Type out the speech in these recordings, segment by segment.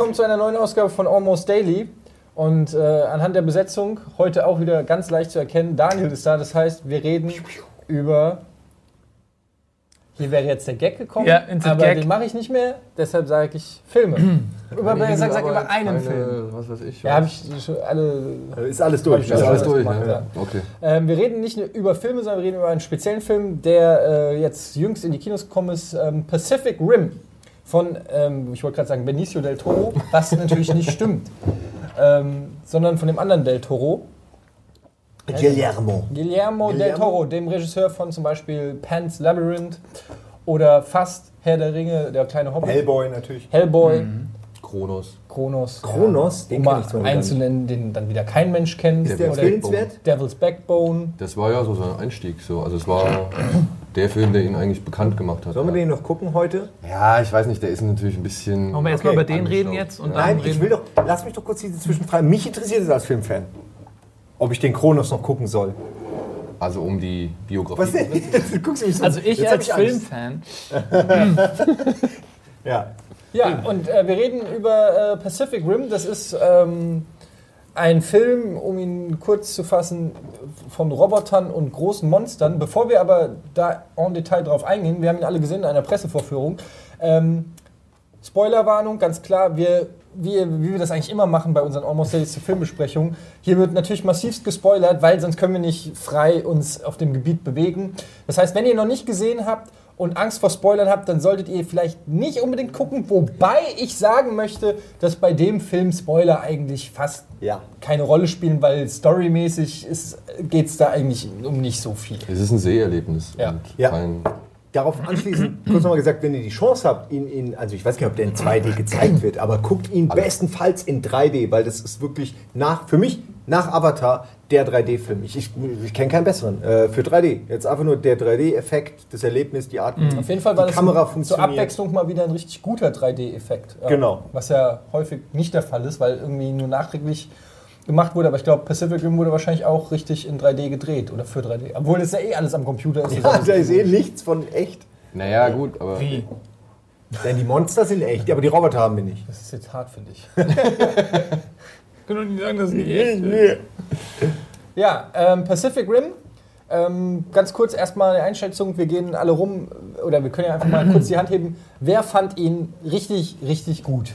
willkommen zu einer neuen Ausgabe von Almost Daily. Und äh, anhand der Besetzung heute auch wieder ganz leicht zu erkennen, Daniel ist da. Das heißt, wir reden über. Hier wäre jetzt der Gag gekommen, Ja, aber Gag. den mache ich nicht mehr. Deshalb sage ich Filme. über, Einige sag, sag über einen keine, Film. Was weiß ich. Ja, habe ich schon alle. Ist alles durch. Ich Ist Ja, alles durch, gemacht, ja. ja. Okay. Ähm, wir reden nicht nur über Filme, sondern wir reden über einen speziellen Film, der äh, jetzt jüngst in die Kinos gekommen ist: ähm, Pacific Rim von, ähm, ich wollte gerade sagen, Benicio del Toro, was natürlich nicht stimmt, ähm, sondern von dem anderen del Toro. Guillermo. Guillermo, del? Toro, dem Regisseur von zum Beispiel Pan's Labyrinth oder fast Herr der Ringe, der kleine Hobbit, Hellboy natürlich. Hellboy, Kronos. Kronos, Kronos, den um ich zwar einen nicht. zu nennen, den dann wieder kein Mensch kennt. Ist der empfehlenswert? Devil's Backbone. Das war ja so sein Einstieg. So. Also es war der Film, der ihn eigentlich bekannt gemacht hat. Sollen wir den noch gucken heute? Ja, ich weiß nicht, der ist natürlich ein bisschen. Wollen wir erstmal Okay. über den reden jetzt? Und Nein, dann ich will doch. Lass mich doch kurz diese Zwischenfrage. Mich interessiert es als Filmfan. Ob ich den Kronos noch gucken soll. Also um die Biografie. Was denn? Guckst du mich so Also ich als Angst. Filmfan, Ja. Ja, und äh, wir reden über äh, Pacific Rim. Das ist ähm, ein Film, um ihn kurz zu fassen, von Robotern und großen Monstern. Bevor wir aber da en Detail drauf eingehen, wir haben ihn alle gesehen in einer Pressevorführung. Ähm, Spoilerwarnung, ganz klar, wir, wie, wie wir das eigentlich immer machen bei unseren Almost Dailies zur Filmbesprechung. Hier wird natürlich massivst gespoilert, weil sonst können wir nicht frei uns auf dem Gebiet bewegen. Das heißt, wenn ihr noch nicht gesehen habt und Angst vor Spoilern habt, dann solltet ihr vielleicht nicht unbedingt gucken. Wobei ich sagen möchte, dass bei dem Film Spoiler eigentlich fast Ja. keine Rolle spielen, weil storymäßig geht es da eigentlich um nicht so viel. Es ist ein Seherlebnis. Ja. Und Ja. Kein, Darauf anschließend, kurz nochmal gesagt, wenn ihr die Chance habt, ihn in, also ich weiß nicht, ob der in 2D gezeigt wird, aber guckt ihn bestenfalls in 3D, weil das ist wirklich nach, für mich, nach Avatar, der 3D-Film. Ich, ich, ich kenne keinen besseren. Äh, für 3D. Jetzt einfach nur der 3D-Effekt, das Erlebnis, die Art. Auf jeden Fall war die das Kamera zur. Abwechslung mal wieder ein richtig guter 3D-Effekt. Ja. Genau. Was ja häufig nicht der Fall ist, weil irgendwie nur nachträglich gemacht wurde. Aber ich glaube, Pacific Rim wurde wahrscheinlich auch richtig in 3D gedreht oder für 3D. Obwohl das ja eh alles am Computer ist. Ja, da ist eh nichts von echt. naja, gut, aber. wie? Denn die Monster sind echt, aber die Roboter haben wir nicht. Das ist jetzt hart, finde ich. Können doch nicht sagen, dass es nicht echt ist. Ja, ähm, Pacific Rim. Ähm, ganz kurz erstmal eine Einschätzung. Wir gehen alle rum, oder wir können ja einfach mal kurz die Hand heben. Wer fand ihn richtig, richtig gut?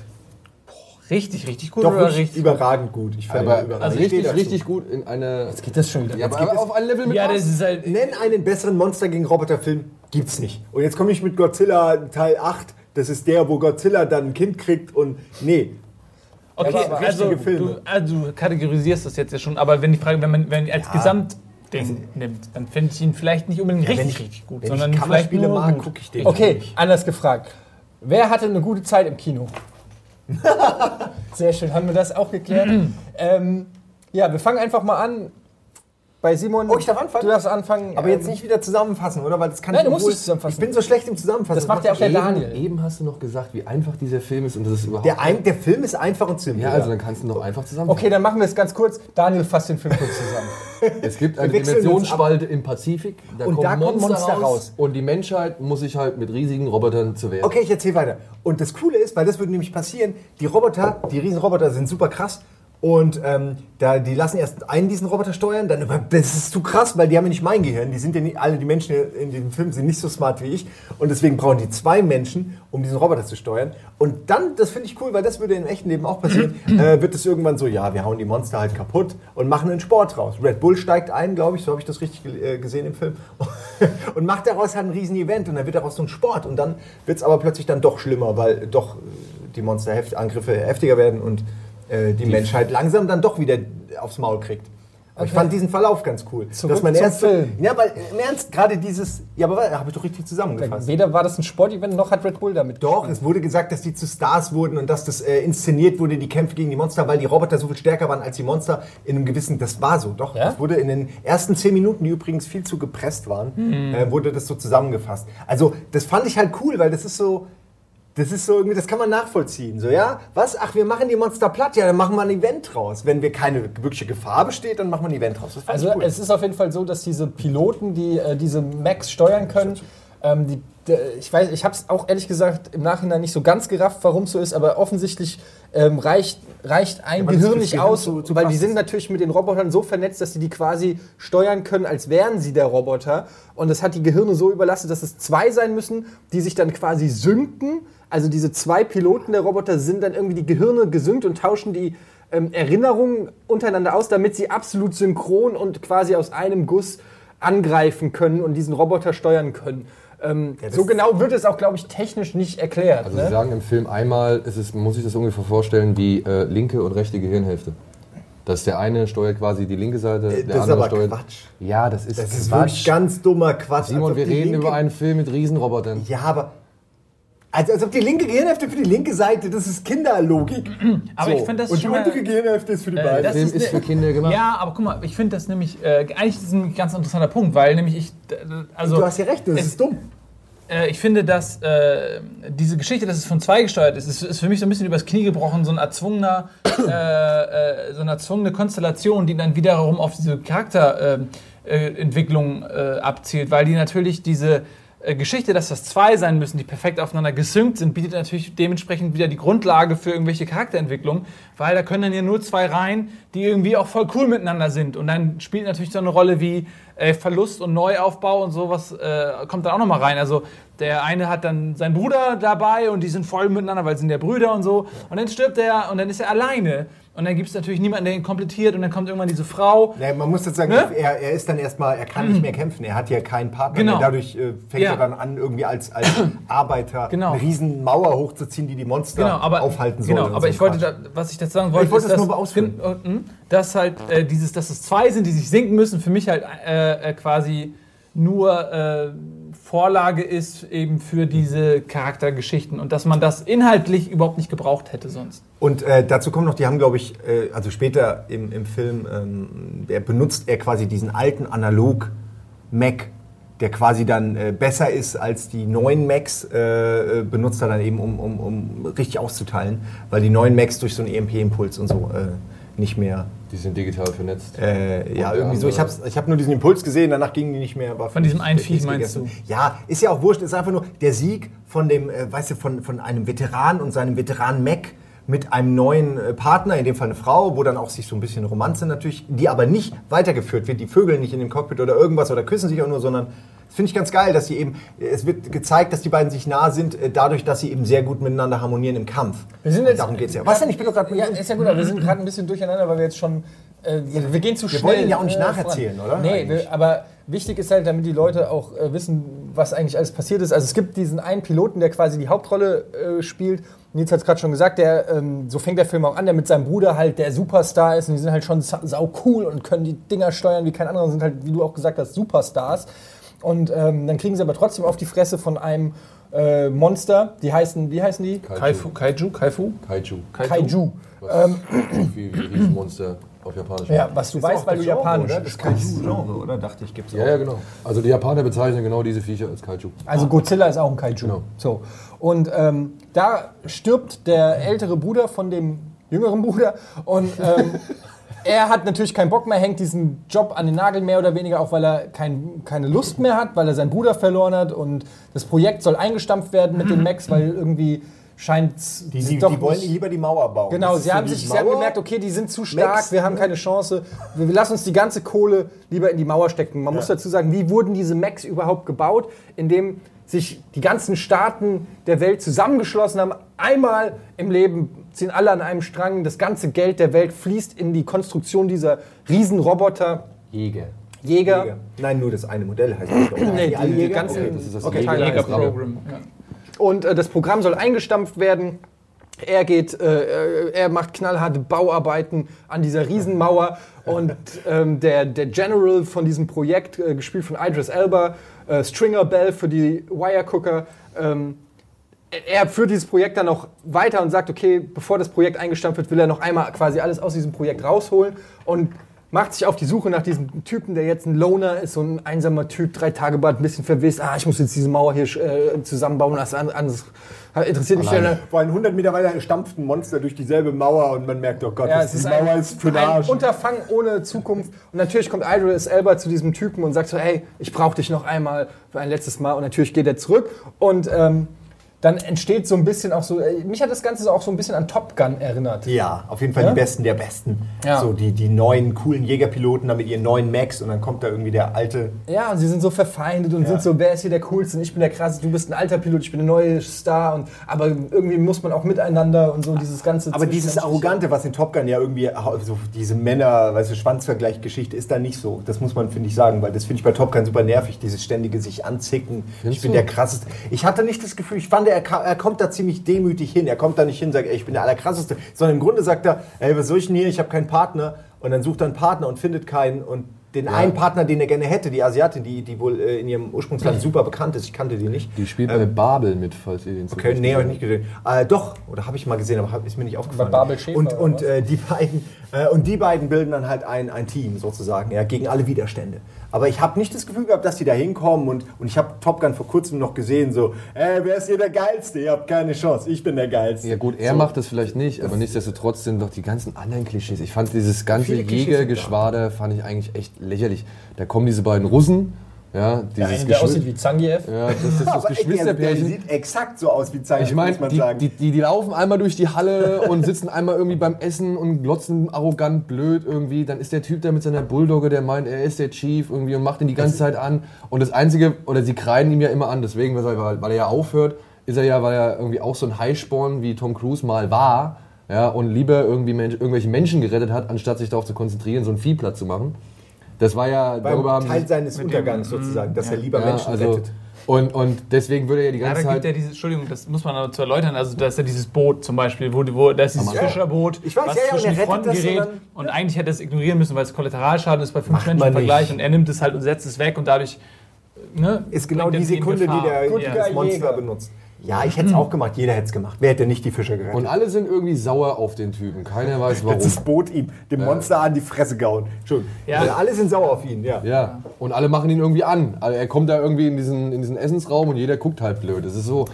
Richtig, richtig gut Doch oder richtig überragend gut. Ich fand ihn aber überragend. also richtig, richtig gut in eine. Jetzt geht das schon wieder. Ja, aber, aber auf ein Level mit Ja, das ist halt. Nenn einen besseren Monster gegen Roboter-Film, gibt's nicht. Und jetzt komme ich mit Godzilla Teil 8. Das ist der, wo Godzilla dann ein Kind kriegt und nee. Okay, Ja, aber also richtige Filme. du, also du kategorisierst das jetzt ja schon, aber wenn die Frage, wenn man wenn als Ja. Gesamtding nimmt, dann finde ich ihn vielleicht nicht unbedingt wenn richtig, ich- richtig gut, Wenn sondern ich vielleicht Kammerspiele nur mag, gucke ich den. Okay, anders gefragt. Wer hatte eine gute Zeit im Kino? Sehr schön, haben wir das auch geklärt. ähm, ja, wir fangen einfach mal an. Bei Simon. Oh, ich darf anfangen? Du darfst anfangen. Aber jetzt ähm, nicht wieder zusammenfassen, oder? Weil das kann Nein, ich du musst nicht zusammenfassen. Ich bin so schlecht im Zusammenfassen. Das macht ja auch der eben, Daniel. eben hast du noch gesagt, wie einfach dieser Film ist und das ist überhaupt. Der, ein, der Film ist einfach und simpel. ja, also dann kannst du noch einfach zusammen. Okay, dann machen wir es ganz kurz. Daniel fasst den Film kurz zusammen. Es gibt eine Dimensionsspalte im Pazifik. Da Und kommen da kommen Monster, Monster raus, raus. Und die Menschheit muss sich halt mit riesigen Robotern zu wehren. Okay, ich erzähle weiter. Und das Coole ist, weil das würde nämlich passieren, die Roboter, die Riesenroboter sind super krass. Und ähm, da, die lassen erst einen diesen Roboter steuern, dann über- das ist zu krass, weil die haben ja nicht mein Gehirn. Die sind ja nicht, alle die Menschen in diesem Film sind nicht so smart wie ich. Und deswegen brauchen die zwei Menschen, um diesen Roboter zu steuern. Und dann, das finde ich cool, weil das würde im echten Leben auch passieren, äh, wird es irgendwann so, ja, wir hauen die Monster halt kaputt und machen einen Sport raus. Red Bull steigt ein, glaube ich, so habe ich das richtig äh, gesehen im Film. und macht daraus halt ein riesen Event und dann wird daraus so ein Sport. Und dann wird es aber plötzlich dann doch schlimmer, weil doch äh, die Monsterangriffe heftiger werden und äh, die, Menschheit langsam dann doch wieder aufs Maul kriegt. Aber ich Okay. fand diesen Verlauf ganz cool. Zurück dass man erst Film. Ja, weil im Ernst, gerade dieses. Ja, aber habe ich doch richtig zusammengefasst. Weder war das ein Sportevent, noch hat Red Bull damit Doch, gespielt. es wurde gesagt, dass die zu Stars wurden und dass das äh, inszeniert wurde, die Kämpfe gegen die Monster, weil die Roboter so viel stärker waren als die Monster in einem gewissen, das war so, doch. Ja? Das wurde in den ersten zehn Minuten, die übrigens viel zu gepresst waren, äh, wurde das so zusammengefasst. Also, das fand ich halt cool, weil das ist so, das ist so irgendwie, das kann man nachvollziehen. So, ja, was? Ach, wir machen die Monster platt, ja, dann machen wir ein Event draus. Wenn wir keine wirkliche Gefahr besteht, dann machen wir ein Event draus. Also cool. es ist auf jeden Fall so, dass diese Piloten, die äh, diese Max steuern können, Ähm, die, ich weiß, ich habe es auch ehrlich gesagt im Nachhinein nicht so ganz gerafft, warum es so ist, aber offensichtlich ähm, reicht, reicht ein Ja, Gehirn nicht Gehirn aus, zu- zu weil die sind natürlich mit den Robotern so vernetzt, dass sie die quasi steuern können, als wären sie der Roboter. Und das hat die Gehirne so überlastet, dass es zwei sein müssen, die sich dann quasi synken. Also diese zwei Piloten der Roboter sind dann irgendwie die Gehirne gesynkt und tauschen die ähm, Erinnerungen untereinander aus, damit sie absolut synchron und quasi aus einem Guss angreifen können und diesen Roboter steuern können. Ähm, Ja, so genau wird es auch, glaube ich, technisch nicht erklärt. Also ne? Sie sagen im Film einmal, ist es, man muss sich das ungefähr vorstellen wie äh, linke und rechte Gehirnhälfte. Dass der eine steuert quasi die linke Seite, Äh, der das ist andere aber steuert. Quatsch. Ja, das ist Das ist Quatsch. wirklich ganz dummer Quatsch. Simon, ob wir die reden linke- über einen Film mit Riesenrobotern. Ja, aber. Also, als ob die linke Gehirnhälfte für die linke Seite, das ist Kinderlogik. Aber ich finde das Und die untere Gehirnhälfte ist für die Äh, beiden. Der das Film ist ist, ne- für Kinder gemacht. Ja, aber guck mal, ich finde das nämlich, äh, eigentlich ist ein ganz interessanter Punkt, weil nämlich ich, also... du hast ja recht, das es- ist dumm. Äh, ich finde, dass äh, diese Geschichte, dass es von zwei gesteuert ist, ist, ist für mich so ein bisschen übers Knie gebrochen, so ein erzwungener, äh, äh, so eine erzwungene Konstellation, die dann wiederum auf diese Charakterentwicklung äh, Entwicklung, äh, abzielt, weil die natürlich diese äh, Geschichte, dass das zwei sein müssen, die perfekt aufeinander gesynkt sind, bietet natürlich dementsprechend wieder die Grundlage für irgendwelche Charakterentwicklung, weil da können dann ja nur zwei rein, die irgendwie auch voll cool miteinander sind. Und dann spielt natürlich so eine Rolle wie äh, Verlust und Neuaufbau und sowas äh, kommt dann auch nochmal rein. Also der eine hat dann seinen Bruder dabei und die sind voll miteinander, weil sie sind der Brüder und so. Und dann stirbt er und dann ist er alleine. Und dann gibt es natürlich niemanden, der ihn komplettiert und dann kommt irgendwann diese Frau. Ja, man muss jetzt sagen, Ne? er, er ist dann erstmal, er kann nicht mehr kämpfen. Er hat ja keinen Partner. Genau. mehr. Dadurch äh, fängt Ja. er dann an, irgendwie als, als Arbeiter Genau. eine riesen Mauer hochzuziehen, die die Monster Genau, aber, aufhalten soll. genau, aber so ich wollte, da, was ich dazu sagen wollte, Ich wollte ist, es dass, nur ausführen. gen- äh, mh, dass halt äh, dieses, dass es zwei sind, die sich sinken müssen, für mich halt äh, äh, quasi nur äh, Vorlage ist eben für diese Charaktergeschichten und dass man das inhaltlich überhaupt nicht gebraucht hätte sonst. Und äh, dazu kommt noch, die haben, glaube ich, äh, also später im, im Film, ähm, der benutzt er quasi diesen alten Analog-Mac, der quasi dann äh, besser ist als die neuen Macs, äh, benutzt er dann eben, um, um, um richtig auszuteilen, weil die neuen Macs durch so einen EMP-Impuls und so nicht mehr. Die sind digital vernetzt. Äh, ja, irgendwie so. Ich habe ich hab nur diesen Impuls gesehen, danach gingen die nicht mehr. War Von diesem einen nichts meinst gegessen. Ja, ist ja auch wurscht. Ist einfach nur der Sieg von dem, äh, weißt du, von, von einem Veteran und seinem Veteran Mac mit einem neuen äh, Partner, in dem Fall eine Frau, wo dann auch sich so ein bisschen Romanze natürlich, die aber nicht weitergeführt wird. Die Vögel nicht in dem Cockpit oder irgendwas oder küssen sich auch nur, sondern finde ich ganz geil, dass sie eben, es wird gezeigt, dass die beiden sich nah sind, äh, dadurch, dass sie eben sehr gut miteinander harmonieren im Kampf. Wir sind jetzt- darum geht es ja. Was denn? Ich bin doch gerade Ja, ist ja gut, aber wir sind gerade ein bisschen durcheinander, weil wir jetzt schon. Äh, wir gehen zu wir schnell. wollen ihn ja auch nicht äh, nacherzählen, voran. oder? Nee, wir, aber wichtig ist halt, damit die Leute auch äh, wissen, was eigentlich alles passiert ist. Also es gibt diesen einen Piloten, der quasi die Hauptrolle äh, spielt. Nils hat es gerade schon gesagt, der, ähm, so fängt der Film auch an, der mit seinem Bruder halt der Superstar ist und die sind halt schon sa sau cool und können die Dinger steuern wie kein anderer, sind halt, wie du auch gesagt hast, Superstars. Und ähm, dann kriegen sie aber trotzdem auf die Fresse von einem äh, Monster. Die heißen, wie heißen die? Kaifu, Kaiju, Kaifu? Kaiju. Kaiju. Was wie, wie Riesenmonster auf Japanisch. Ja, was du weißt, weil du Japanisch oder? Das Kaiju-Genre, oder? Dachte ich, gibt's auch. ja, ja, genau. Also die Japaner bezeichnen genau diese Viecher als Kaiju. Also Godzilla ist auch ein Kaiju. Genau. So. Und ähm, da stirbt der ältere Bruder von dem jüngeren Bruder und ähm, er hat natürlich keinen Bock mehr, hängt diesen Job an den Nagel mehr oder weniger, auch weil er kein, keine Lust mehr hat, weil er seinen Bruder verloren hat und das Projekt soll eingestampft werden mit den Max, weil irgendwie scheint Die, die, die wollen lieber die Mauer bauen. Genau, sie haben, sich, sie haben gemerkt, okay, die sind zu stark, Max, wir haben ne? keine Chance. Wir, lassen uns die ganze Kohle lieber in die Mauer stecken. Man muss dazu sagen, wie wurden diese Macs überhaupt gebaut? Indem sich die ganzen Staaten der Welt zusammengeschlossen haben. Einmal im Leben ziehen alle an einem Strang. Das ganze Geld der Welt fließt in die Konstruktion dieser Riesenroboter. Jäger. Jäger. Jäger. Nein, nur das eine Modell heißt doch. Nee, die, die ganzen Okay, das ist das okay, Jäger- Teile heißen Jäger. Program. Ja. Und äh, das Programm soll eingestampft werden. Er geht, äh, äh, er macht knallharte Bauarbeiten an dieser Riesenmauer und ähm, der, der General von diesem Projekt, äh, gespielt von Idris Elba, äh, Stringer Bell für die Wirecooker, ähm, er führt dieses Projekt dann noch weiter und sagt, okay, bevor das Projekt eingestampft wird, will er noch einmal quasi alles aus diesem Projekt rausholen. Und macht sich auf die Suche nach diesem Typen, der jetzt ein Loner ist, so ein einsamer Typ, drei Tage Bad, ein bisschen verwisst. Ah, ich muss jetzt diese Mauer hier äh, zusammenbauen, das interessiert mich ja. Vor allem 100 Meter weiter stampft ein Monster durch dieselbe Mauer und man merkt, oh Gott, Ja, das, es die ist Mauer ein, ist für den ein Arsch. Unterfangen ohne Zukunft. Und natürlich kommt Idris Elba zu diesem Typen und sagt so, hey, ich brauche dich noch einmal für ein letztes Mal. Und natürlich geht er zurück. Und ähm, dann entsteht so ein bisschen auch so, äh, mich hat das Ganze auch so ein bisschen an Top Gun erinnert. Ja, auf jeden Fall Ja? die Besten der Besten. Ja. So die, die neuen, coolen Jägerpiloten da mit ihren neuen Max und dann kommt da irgendwie der alte. Ja, und sie sind so verfeindet und Ja. sind so, wer ist hier der Coolste? Und ich bin der Krasseste, du bist ein alter Pilot, ich bin der neue Star. Und, aber irgendwie muss man auch miteinander und so dieses ganze Aber dieses. Arrogante, was in Top Gun ja irgendwie, so diese Männer, weißt du, Schwanzvergleich-Geschichte ist da nicht so. Das muss man, finde ich, sagen, weil das finde ich bei Top Gun super nervig, dieses ständige sich anzicken. Findest ich bin du? der krasseste. Ich hatte nicht das Gefühl, ich fand, er, er kommt da ziemlich demütig hin. Er kommt da nicht hin und sagt, ey, ich bin der Allerkrasseste, sondern im Grunde sagt er, ey, was soll ich denn hier? Ich habe keinen Partner. Und dann sucht er einen Partner und findet keinen. Und den einen Partner, den er gerne hätte, die Asiatin, die, die wohl äh, in ihrem Ursprungsland super bekannt ist, ich kannte die nicht. Die spielt bei Babel mit, falls ihr den Ähm, Okay, nee, habe ich nicht gesehen. Äh, doch, oder habe ich mal gesehen, aber hab, ist mir nicht aufgefallen. Bei Babel Schäfer und und äh, die beiden und die beiden bilden dann halt ein, ein Team sozusagen, ja, gegen alle Widerstände. Aber ich habe nicht das Gefühl gehabt, dass die da hinkommen und, und ich habe Top Gun vor kurzem noch gesehen, so, ey, wer ist hier der Geilste? Ihr habt keine Chance, ich bin der Geilste. Ja gut, er so. macht das vielleicht nicht, aber nichtsdestotrotz sind doch die ganzen anderen Klischees. Ich fand dieses ganze Jägergeschwader fand ich eigentlich echt lächerlich. Da kommen diese beiden Russen, ja, Der dieses eine, der aussieht wie Zangief. ja, das, das, das Aber ey, der, Geschwisterpärchen. sieht exakt so aus wie Zeit, Ich meine, muss man die, sagen. die, die, die laufen einmal durch die Halle und sitzen einmal irgendwie beim Essen und glotzen arrogant blöd irgendwie. Dann ist der Typ da mit seiner Bulldogge, der meint, er ist der Chief irgendwie und macht ihn die ganze Zeit an. Und das Einzige, oder sie kreiden ihm ja immer an, deswegen, weil, weil er ja aufhört, ist er ja, weil er irgendwie auch so ein Highsporn wie Tom Cruise mal war. Ja, und lieber irgendwie Mensch, irgendwelche Menschen gerettet hat, anstatt sich darauf zu konzentrieren, so einen Viehplatz zu machen. Das war ja, darüber Beim haben Teil seines Untergangs dem- sozusagen, dass ja. er lieber ja, Menschen also, rettet. und, und deswegen würde er ja die Ja, ganze da gibt Zeit... ja dieses, Entschuldigung, das muss man aber zu erläutern, also da ist ja dieses Boot zum Beispiel, wo, wo da ist dieses Ja. Fischerboot, Ich weiß, was ja, ja, und zwischen er die rettet Fronten gerät und und, eigentlich hätte er es ignorieren müssen, weil es Kollateralschaden ist bei fünf Macht Menschen im Vergleich nicht. und er nimmt es halt und setzt es weg und dadurch ne, Ist genau die er Sekunde, die der ja. das Monster benutzt. Ja, ich hätte es auch gemacht, jeder hätte es gemacht. Wer hätte nicht die Fische gerettet? Und alle sind irgendwie sauer auf den Typen. Keiner weiß warum. Jetzt das Boot ihm, dem Monster an die Fresse gehauen. Entschuldigung. Ja. Also alle sind sauer auf ihn, ja. Ja, und alle machen ihn irgendwie an. Also er kommt da irgendwie in diesen, in diesen Essensraum und jeder guckt halt blöd. Das ist so,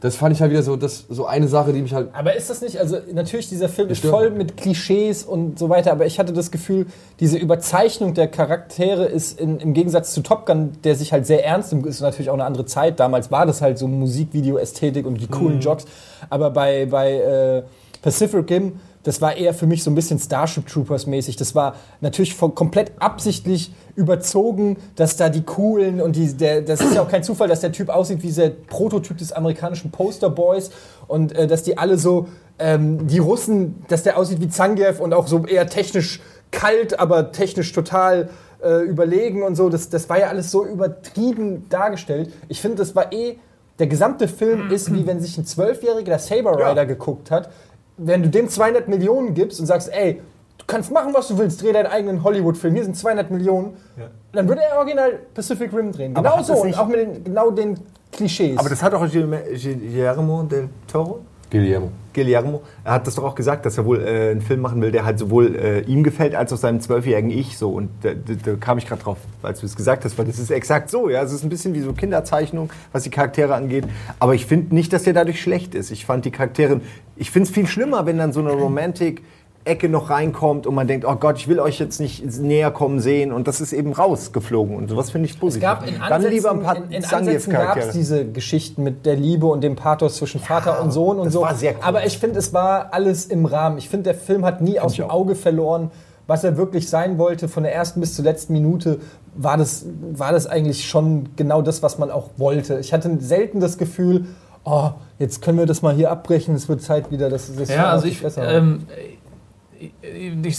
das fand ich halt wieder so, das, so eine Sache, die mich halt. Aber ist das nicht, also natürlich, dieser Film ist voll mit Klischees und so weiter, aber ich hatte das Gefühl, diese Überzeichnung der Charaktere ist in, im Gegensatz zu Top Gun, der sich halt sehr ernst nimmt, ist natürlich auch eine andere Zeit. Damals war das halt so Musikvideo-Ästhetik und die coolen Mhm. Jocks. Aber bei, bei äh, Pacific Rim, das war eher für mich so ein bisschen Starship Troopers mäßig. Das war natürlich komplett absichtlich überzogen, dass da die coolen und die, der, das ist ja auch kein Zufall, dass der Typ aussieht wie der Prototyp des amerikanischen Posterboys und äh, dass die alle so, ähm, die Russen, dass der aussieht wie Zangief und auch so eher technisch kalt, aber technisch total äh, überlegen und so. Das, das war ja alles so übertrieben dargestellt. Ich finde, das war eh, der gesamte Film ist wie wenn sich ein Zwölfjähriger der Saber Rider geguckt hat. Wenn du dem 200 Millionen gibst und sagst, ey, du kannst machen, was du willst, dreh deinen eigenen Hollywood-Film, hier sind 200 Millionen, dann würde er original Pacific Rim drehen. Genau so und auch mit den, genau den Klischees. Aber das hat auch Guillermo del Toro, Guillermo. Guillermo, er hat das doch auch gesagt, dass er wohl äh, einen Film machen will, der halt sowohl äh, ihm gefällt, als auch seinem zwölfjährigen Ich so. Und da, da, da kam ich gerade drauf, als du es gesagt hast, weil das ist exakt so. Ja, es ist ein bisschen wie so Kinderzeichnung, was die Charaktere angeht. Aber ich finde nicht, dass der dadurch schlecht ist. Ich fand die Charaktere, ich finde es viel schlimmer, wenn dann so eine Romantik Ecke noch reinkommt und man denkt, oh Gott, ich will euch jetzt nicht näher kommen sehen und das ist eben rausgeflogen und sowas finde ich es positiv. gab in Dann Ansätzen, lieber ein paar in, in Ansätzen gab es diese Geschichten mit der Liebe und dem Pathos zwischen Vater und Sohn und das so. war sehr cool. Aber ich finde, es war alles im Rahmen. Ich finde, der Film hat nie aus ich dem. Auge verloren, was er wirklich sein wollte. Von der ersten bis zur letzten Minute war das, war das eigentlich schon genau das, was man auch wollte. Ich hatte selten das Gefühl, oh, jetzt können wir das mal hier abbrechen, es wird Zeit wieder, dass es Ja, also ich, ähm, ich,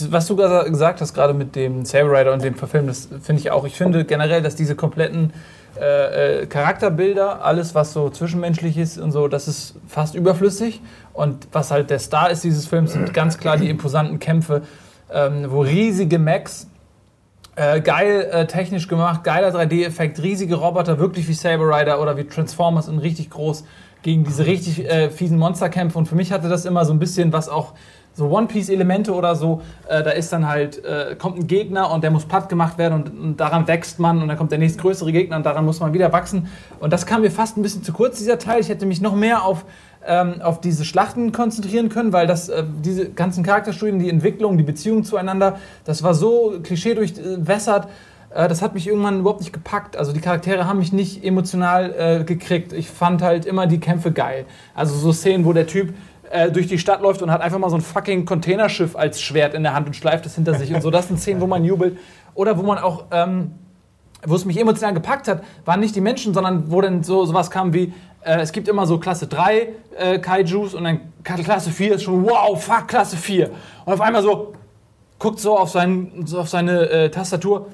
was du ges- gesagt hast, gerade mit dem Saber Rider und dem Verfilm, das finde ich auch. Ich finde generell, dass diese kompletten äh, äh, Charakterbilder, alles was so zwischenmenschlich ist und so, das ist fast überflüssig. Und was halt der Star ist dieses Films, sind ganz klar die imposanten Kämpfe, ähm, wo riesige Mechs äh, geil äh, technisch gemacht, geiler 3D-Effekt, riesige Roboter, wirklich wie Saber Rider oder wie Transformers und richtig groß gegen diese richtig äh, fiesen Monsterkämpfe. Und für mich hatte das immer so ein bisschen was auch so One-Piece-Elemente oder so. Äh, da ist dann halt, äh, kommt ein Gegner und der muss platt gemacht werden und, und daran wächst man und dann kommt der nächstgrößere Gegner und daran muss man wieder wachsen. Und das kam mir fast ein bisschen zu kurz, dieser Teil. Ich hätte mich noch mehr auf ähm, auf diese Schlachten konzentrieren können, weil das, äh, diese ganzen Charakterstudien, die Entwicklung, die Beziehung zueinander, das war so klischee durchwässert, äh, das hat mich irgendwann überhaupt nicht gepackt. Also die Charaktere haben mich nicht emotional äh, gekriegt. Ich fand halt immer die Kämpfe geil. Also so Szenen, wo der Typ äh, durch die Stadt läuft und hat einfach mal so ein fucking Containerschiff als Schwert in der Hand und schleift es hinter sich und so. Das sind Szenen, wo man jubelt. Oder wo man auch... Ähm, wo es mich emotional gepackt hat, waren nicht die Menschen, sondern wo dann so sowas kam wie, äh, es gibt immer so Klasse 3 äh, Kaijus und dann Klasse 4 ist schon, wow, fuck, Klasse 4. Und auf einmal so, guckt so auf, seinen, so auf seine äh, Tastatur,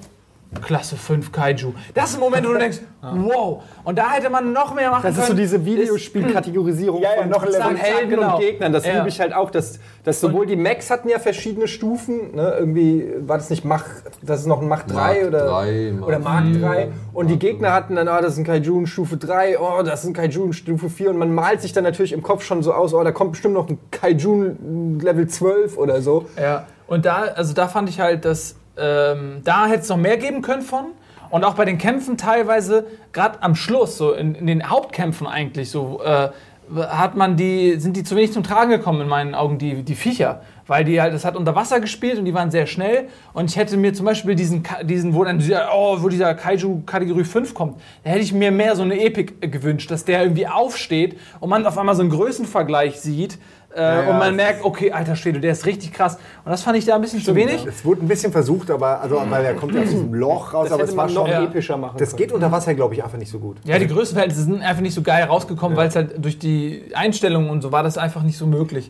Klasse 5 Kaiju. Das ist ein Moment, wo du denkst, wow. Und da hätte man noch mehr machen Das können. ist so diese Videospielkategorisierung Ja, ja, von noch Level Helden genau. und Gegnern. Das Ja. liebe ich halt auch, dass, dass sowohl die Max hatten ja verschiedene Stufen, ne? irgendwie war das nicht Mach, das ist noch ein Mach 3 Mark oder, 3, Mark oder Mark 4, 3 und die Gegner hatten dann, ah, das ist ein Kaiju in Stufe 3, oh, das ist ein Kaiju in Stufe 4 und man malt sich dann natürlich im Kopf schon so aus, oh, da kommt bestimmt noch ein Kaiju in Level 12 oder so. Ja, und da, also da fand ich halt, dass ähm, da hätte es noch mehr geben können von. Und auch bei den Kämpfen teilweise, gerade am Schluss, so in, in den Hauptkämpfen eigentlich, so äh, hat man die, sind die zu wenig zum Tragen gekommen in meinen Augen, die, die Viecher. Weil die halt, das hat unter Wasser gespielt und die waren sehr schnell. Und ich hätte mir zum Beispiel diesen, diesen wo dann dieser, oh, wo dieser Kaiju Kategorie 5 kommt, da hätte ich mir mehr so eine Epik äh, gewünscht, dass der irgendwie aufsteht und man auf einmal so einen Größenvergleich sieht. Äh, ja. und man merkt, okay, alter Schwede, der ist richtig krass. Und das fand ich da ein bisschen zu wenig. Es wurde ein bisschen versucht, aber also, weil er kommt ja aus diesem Loch raus, Das aber es war schon. Ja. epischer machen Das können. geht unter Wasser, glaube ich, einfach nicht so gut. Ja, die Größenverhältnisse sind einfach nicht so geil rausgekommen, weil es halt durch die Einstellungen und so war das einfach nicht so möglich.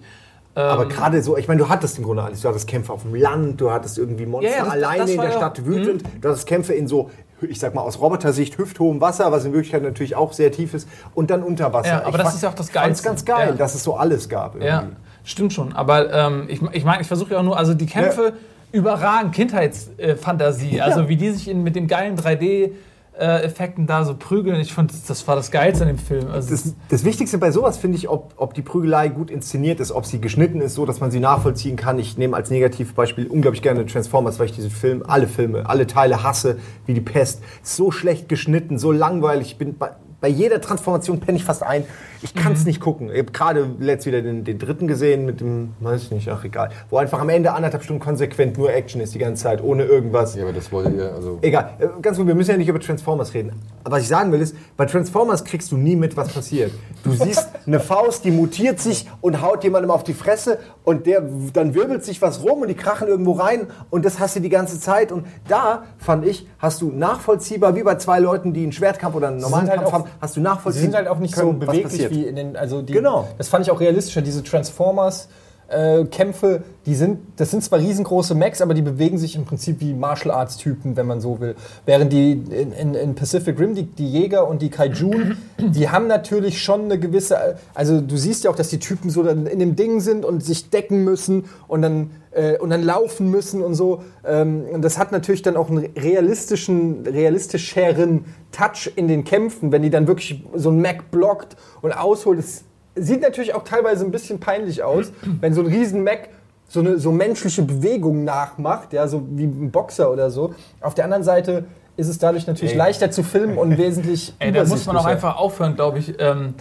Aber Ähm, gerade so, ich meine, du hattest im Grunde alles. Du hattest Kämpfe auf dem Land, du hattest irgendwie Monster Ja, ja, das- alleine das in der ja- Stadt wütend, du hattest Kämpfe in so, ich sag mal, aus Robotersicht hüfthohem Wasser, was in Wirklichkeit natürlich auch sehr tief ist, und dann unter Wasser. Ja, aber ich das fand- ist ja auch das ich Geilste. ganz geil, Ja. dass es so alles gab. Irgendwie. Ja, stimmt schon. Aber ähm, ich, ich meine, ich versuche ja auch nur, also die Kämpfe überragen Kindheitsfantasie. Also wie die sich in, mit den geilen 3D-Effekten da so prügeln. Ich fand, das war das Geilste an dem Film. Also Das, das Wichtigste bei sowas finde ich, ob, ob die Prügelei gut inszeniert ist, ob sie geschnitten ist, so dass man sie nachvollziehen kann. Ich nehme als Negativbeispiel unglaublich gerne Transformers, weil ich diesen Film, alle Filme, alle Teile hasse, wie die Pest. So schlecht geschnitten, so langweilig. Ich bin bei, bei jeder Transformation penne ich fast ein. Ich kann es nicht gucken. Ich habe gerade letzt wieder den, den dritten gesehen mit dem, weiß ich nicht, ach egal, wo einfach am Ende anderthalb Stunden konsequent nur Action ist die ganze Zeit, ohne irgendwas. Ja, aber das wollt ihr, also. Egal, äh, ganz gut, wir müssen ja nicht über Transformers reden. Aber was ich sagen will ist, bei Transformers kriegst du nie mit, was passiert. Du siehst eine Faust, die mutiert sich und haut jemandem auf die Fresse und der, dann wirbelt sich was rum und die krachen irgendwo rein und das hast du die ganze Zeit. Und da, fand ich, hast du nachvollziehbar, wie bei zwei Leuten, die einen Schwertkampf oder einen normalen halt Kampf auch- haben, hast du Sie nachvollziehen sind halt auch nicht so können, was beweglich wie in den, also die, Genau. Das fand ich auch realistischer. Diese Transformers äh, Kämpfe, die sind, das sind zwar riesengroße Mechs, aber die bewegen sich im Prinzip wie Martial Arts Typen, wenn man so will. Während die in, in, in Pacific Rim die, die Jäger und die Kaijun, die haben natürlich schon eine gewisse, also du siehst ja auch, dass die Typen so dann in dem Ding sind und sich decken müssen und dann äh, und dann laufen müssen und so. Ähm, und das hat natürlich dann auch einen realistischen, realistischeren Touch in den Kämpfen, wenn die dann wirklich so ein Mac blockt und ausholt. Das sieht natürlich auch teilweise ein bisschen peinlich aus, wenn so ein riesen Mac so eine so menschliche Bewegung nachmacht, ja, so wie ein Boxer oder so. Auf der anderen Seite ist es dadurch natürlich Ey. leichter zu filmen und wesentlich Ey, da muss man auch einfach aufhören, glaube ich, ähm,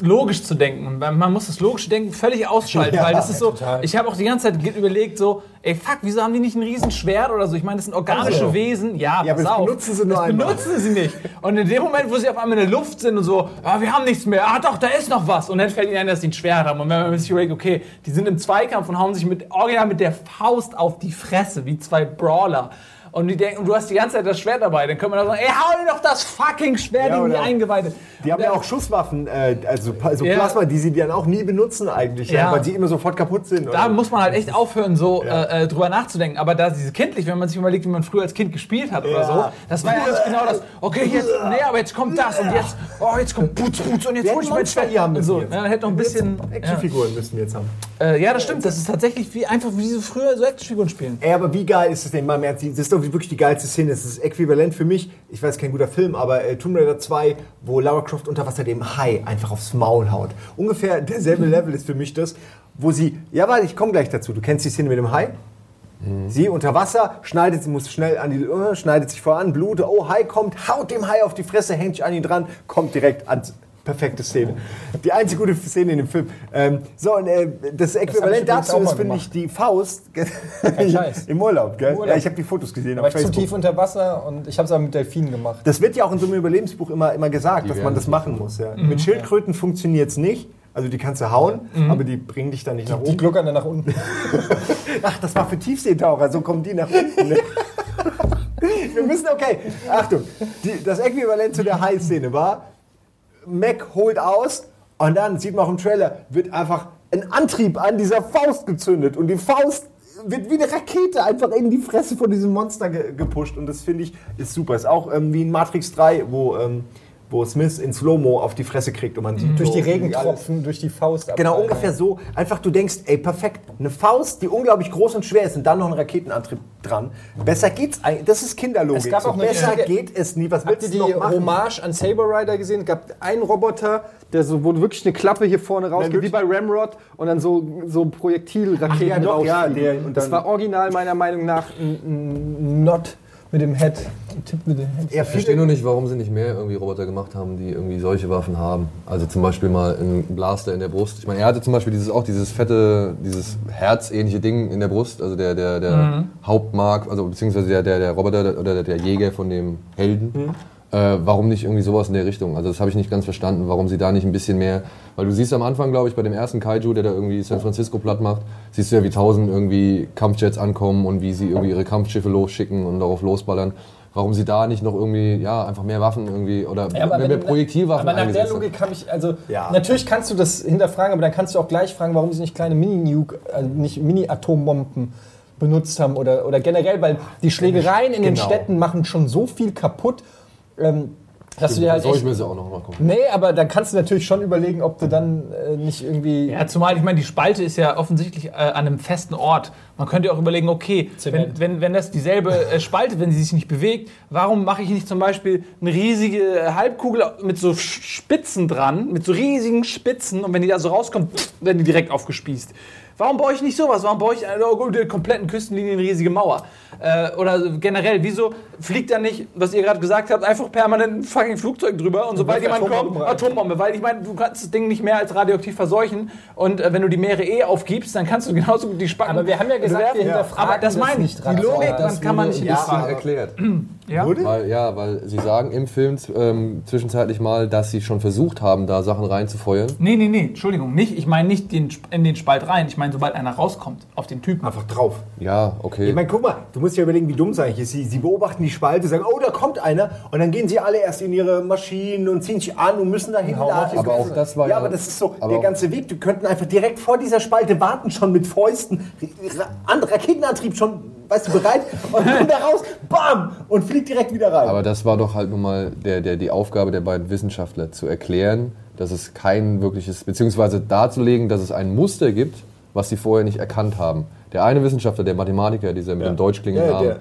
logisch zu denken. Man muss das logische Denken völlig ausschalten, Ja, weil das ist so. total. Ich habe auch die ganze Zeit überlegt, so, ey, fuck, wieso haben die nicht ein Riesenschwert oder so? Ich meine, das sind organische Also. Wesen. Ja, Ja, pass auf. benutzen sie nur das einmal. benutzen sie nicht. Und in dem Moment, wo sie auf einmal in der Luft sind und so, ah, wir haben nichts mehr. Ah, doch, da ist noch was. Und dann fällt ihnen ein, dass sie ein Schwert haben. Und wenn man sich überlegt, okay, die sind im Zweikampf und hauen sich mit original mit der Faust auf die Fresse, wie zwei Brawler. Und, die denken, du hast die ganze Zeit das Schwert dabei, dann können wir doch sagen, ey, hau dir doch das fucking Schwert Ja, in die Eingeweide. Die haben ja auch Schusswaffen, äh, also so Ja. Plasma, die sie dann auch nie benutzen eigentlich, ja. Weil sie immer sofort kaputt sind. Da oder? muss man halt echt aufhören, so äh, äh, drüber nachzudenken. Aber da diese kindlich, wenn man sich überlegt, wie man früher als Kind gespielt hat oder so, das war ja alles genau das. Okay, jetzt, nee, aber jetzt kommt das und jetzt, oh, jetzt kommt Putz, Putz und jetzt hol ich mein Schwert. hier haben Und müssen so. jetzt. Ja, hätte noch ein bisschen. Actionfiguren müssten wir jetzt haben. Äh, ja, das stimmt. Das ist tatsächlich wie einfach wie diese früher so Actionfiguren spielen. Ey, aber wie geil ist es denn mal im Ernst? Das ist doch wirklich die geilste Szene. Das ist äquivalent für mich. Ich weiß, kein guter Film, aber äh, Tomb Raider 2, wo Lara Croft unter Wasser dem Hai einfach aufs Maul haut. Ungefähr derselbe Level ist für mich das. wo sie, ja, warte, ich komme gleich dazu. Du kennst die Szene mit dem Hai? Sie unter Wasser, schneidet, sie muss schnell an die, äh, schneidet sich voran, Blut, oh, Hai kommt, haut dem Hai auf die Fresse, hängt sich an ihn dran, kommt direkt ans, perfekte Szene. Die einzige gute Szene in dem Film. Ähm, so, und äh, das Äquivalent übrigens dazu ist, finde ich, die Faust im Urlaub, gell? Urlaub. Ja, ich habe die Fotos gesehen war ich zu tief unter Wasser und ich habe es aber mit Delfinen gemacht. Das wird ja auch in so einem Überlebensbuch immer, immer gesagt, dass werden man das machen muss. Ja. Mhm. Mit Schildkröten funktioniert es nicht. Also die kannst du hauen, aber die bringen dich dann nicht nach Die oben. gluckern dann nach unten. Ach, das war für Tiefseetaucher, so kommen die nach unten. Ne? Wir müssen, okay, Achtung, die, das Äquivalent zu der Hai-Szene war, Mac holt aus und dann sieht man auch im Trailer, wird einfach ein Antrieb an dieser Faust gezündet und die Faust wird wie eine Rakete einfach in die Fresse von diesem Monster ge gepusht und das finde ich ist super. Ist auch ähm, wie in Matrix 3, wo, ähm, wo Smith in Slow-Mo auf die Fresse kriegt und man sieht durch so, die Regentropfen, durch die Faust. Genau, abfallen. ungefähr so. Einfach du denkst, ey, perfekt. Eine Faust, die unglaublich groß und schwer ist und dann noch ein Raketenantrieb dran. Besser geht's eigentlich. Das ist Kinderlogik. Es gab so, auch eine besser richtige- geht es nie. Was willst du die noch machen? Hommage an Saber Rider gesehen? Es gab Ein Roboter, der so, wo wirklich eine Klappe hier vorne rausgeht, wie bei Ramrod, und dann so, so Projektilraketen Ach ja, doch, ja, rausfliegen. der- und das war original meiner Meinung nach Not mit dem Head. Tipp mit dem Head. Ja, Ich verstehe nur nicht, warum sie nicht mehr irgendwie Roboter gemacht haben, die irgendwie solche Waffen haben. Also zum Beispiel mal ein Blaster in der Brust. Ich meine, er hatte zum Beispiel dieses auch dieses fette, dieses herzähnliche Ding in der Brust, also der der der Hauptmark, also beziehungsweise der der der Roboter oder der, der Jäger von dem Helden. Äh, warum nicht irgendwie sowas in der Richtung? Also das habe ich nicht ganz verstanden, warum sie da nicht ein bisschen mehr, weil du siehst am Anfang, glaube ich, bei dem ersten Kaiju, der da irgendwie San Francisco platt macht, siehst du ja, wie tausend irgendwie Kampfjets ankommen und wie sie irgendwie ihre Kampfschiffe losschicken und darauf losballern. Warum sie da nicht noch irgendwie, ja, einfach mehr Waffen irgendwie oder Ja, mehr, mehr wenn- Projektilwaffen Aber nach der. Logik habe ich, also Ja. natürlich kannst du das hinterfragen, aber dann kannst du auch gleich fragen, warum sie nicht kleine Mini-Nuke, also nicht Mini-Atombomben benutzt haben oder, oder generell, weil die Schlägereien in den Genau. Städten machen schon so viel kaputt, ähm, dass du dir halt Soll ich mir sie auch noch mal gucken. Nee, aber dann kannst du natürlich schon überlegen, ob du dann äh, nicht irgendwie. Ja, zumal, ich meine, die Spalte ist ja offensichtlich äh, an einem festen Ort. Man könnte ja auch überlegen, okay, wenn, Zement. wenn, wenn das dieselbe äh, Spalte, wenn sie sich nicht bewegt, warum mache ich nicht zum Beispiel eine riesige äh, Halbkugel mit so Spitzen dran, mit so riesigen Spitzen und wenn die da so rauskommt, pff, werden die direkt aufgespießt. Warum baue ich nicht sowas? Warum baue ich äh, über der kompletten Küstenlinie eine riesige Mauer? Äh, oder generell, wieso fliegt da nicht, was ihr gerade gesagt habt, einfach permanent ein fucking Flugzeug drüber und sobald jemand kommt, Atombomben rein. Atombombe, weil ich meine, du kannst das Ding nicht mehr als radioaktiv verseuchen und äh, wenn du die Meere eh aufgibst, dann kannst du genauso gut die Spacken. aber wir haben ja gesagt, wir hinterfragen Aber das meine ich. nicht dran. Die Logik, Das kann man nicht ein Ja, bisschen erklärt. Ja? Wurde? Weil, ja, weil sie sagen im Film ähm, zwischenzeitlich mal, dass sie schon versucht haben, da Sachen reinzufeuern. Nee, nee, nee, Entschuldigung, nicht. Ich meine nicht den, in den Spalt rein. Ich meine, sobald einer rauskommt auf den Typen. einfach drauf. Ja, okay. Ich meine, guck mal, du musst dir überlegen, wie dumm es eigentlich ist. Sie, sie beobachten die Spalte, sagen, oh, da kommt einer. Und dann gehen sie alle erst in ihre Maschinen und ziehen sich an und müssen da hinlatschen. Aber auch das war ja, ja- aber das ist so aber der ganze Weg. Die könnten einfach direkt vor dieser Spalte warten, schon mit Fäusten, Ra an Raketenantrieb schon, weißt du, bereit. Und kommt da raus, bam, und fliegt direkt wieder rein. Aber das war doch halt nun mal der, der, die Aufgabe der beiden Wissenschaftler, zu erklären, dass es kein wirkliches, beziehungsweise darzulegen, dass es ein Muster gibt, was sie vorher nicht erkannt haben. Der eine Wissenschaftler, der Mathematiker, dieser mit dem deutsch klingenden Ja, Namen,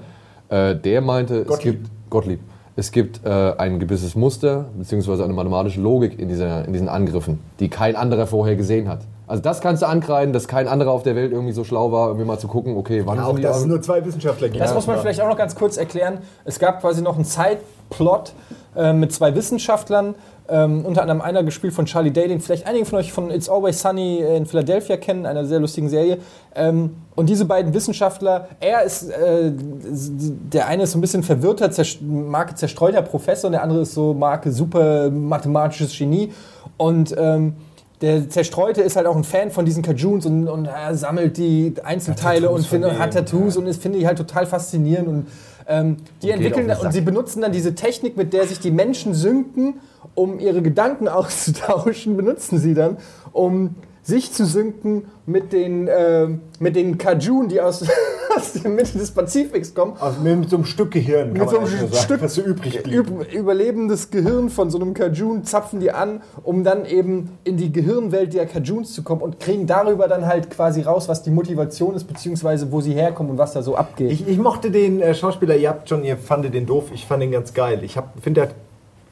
der, äh, der meinte, es Gottlieb. gibt, Gottlieb, es gibt äh, ein gewisses Muster, beziehungsweise eine mathematische Logik in, dieser, in diesen Angriffen, die kein anderer vorher gesehen hat. Also das kannst du ankreiden, dass kein anderer auf der Welt irgendwie so schlau war, irgendwie mal zu gucken, okay, wann ja, sind auch es Augen- nur zwei Wissenschaftler gibt. Das muss man vielleicht auch noch ganz kurz erklären. Es gab quasi noch einen Zeitplot äh, mit zwei Wissenschaftlern, ähm, unter anderem einer gespielt von Charlie Day, den vielleicht einige von euch von It's Always Sunny in Philadelphia kennen, einer sehr lustigen Serie. Ähm, und diese beiden Wissenschaftler, er ist, äh, der eine ist so ein bisschen verwirrter, zerst Marke zerstreuter Professor, und der andere ist so Marke super mathematisches Genie. Und ähm, der Zerstreute ist halt auch ein Fan von diesen Kajuns und, und er sammelt die Einzelteile und findet, hat Tattoos und das finde ich halt total faszinierend. Und ähm, die entwickeln auf den und sie benutzen dann diese Technik, mit der sich die Menschen synken, um ihre Gedanken auszutauschen, benutzen sie dann, um sich zu synken mit den, äh, mit den Kajun, die aus, aus der Mitte des Pazifiks kommen. Also mit so einem Stück Gehirn, Mit so einem nur sagen, Stück was so übrig blieb. Üb überlebendes Gehirn von so einem Kajun zapfen die an, um dann eben in die Gehirnwelt der Kajuns zu kommen und kriegen darüber dann halt quasi raus, was die Motivation ist, beziehungsweise wo sie herkommen und was da so abgeht. Ich, ich mochte den äh, Schauspieler, ihr habt schon, ihr fandet den doof, ich fand den ganz geil. Ich finde, der hat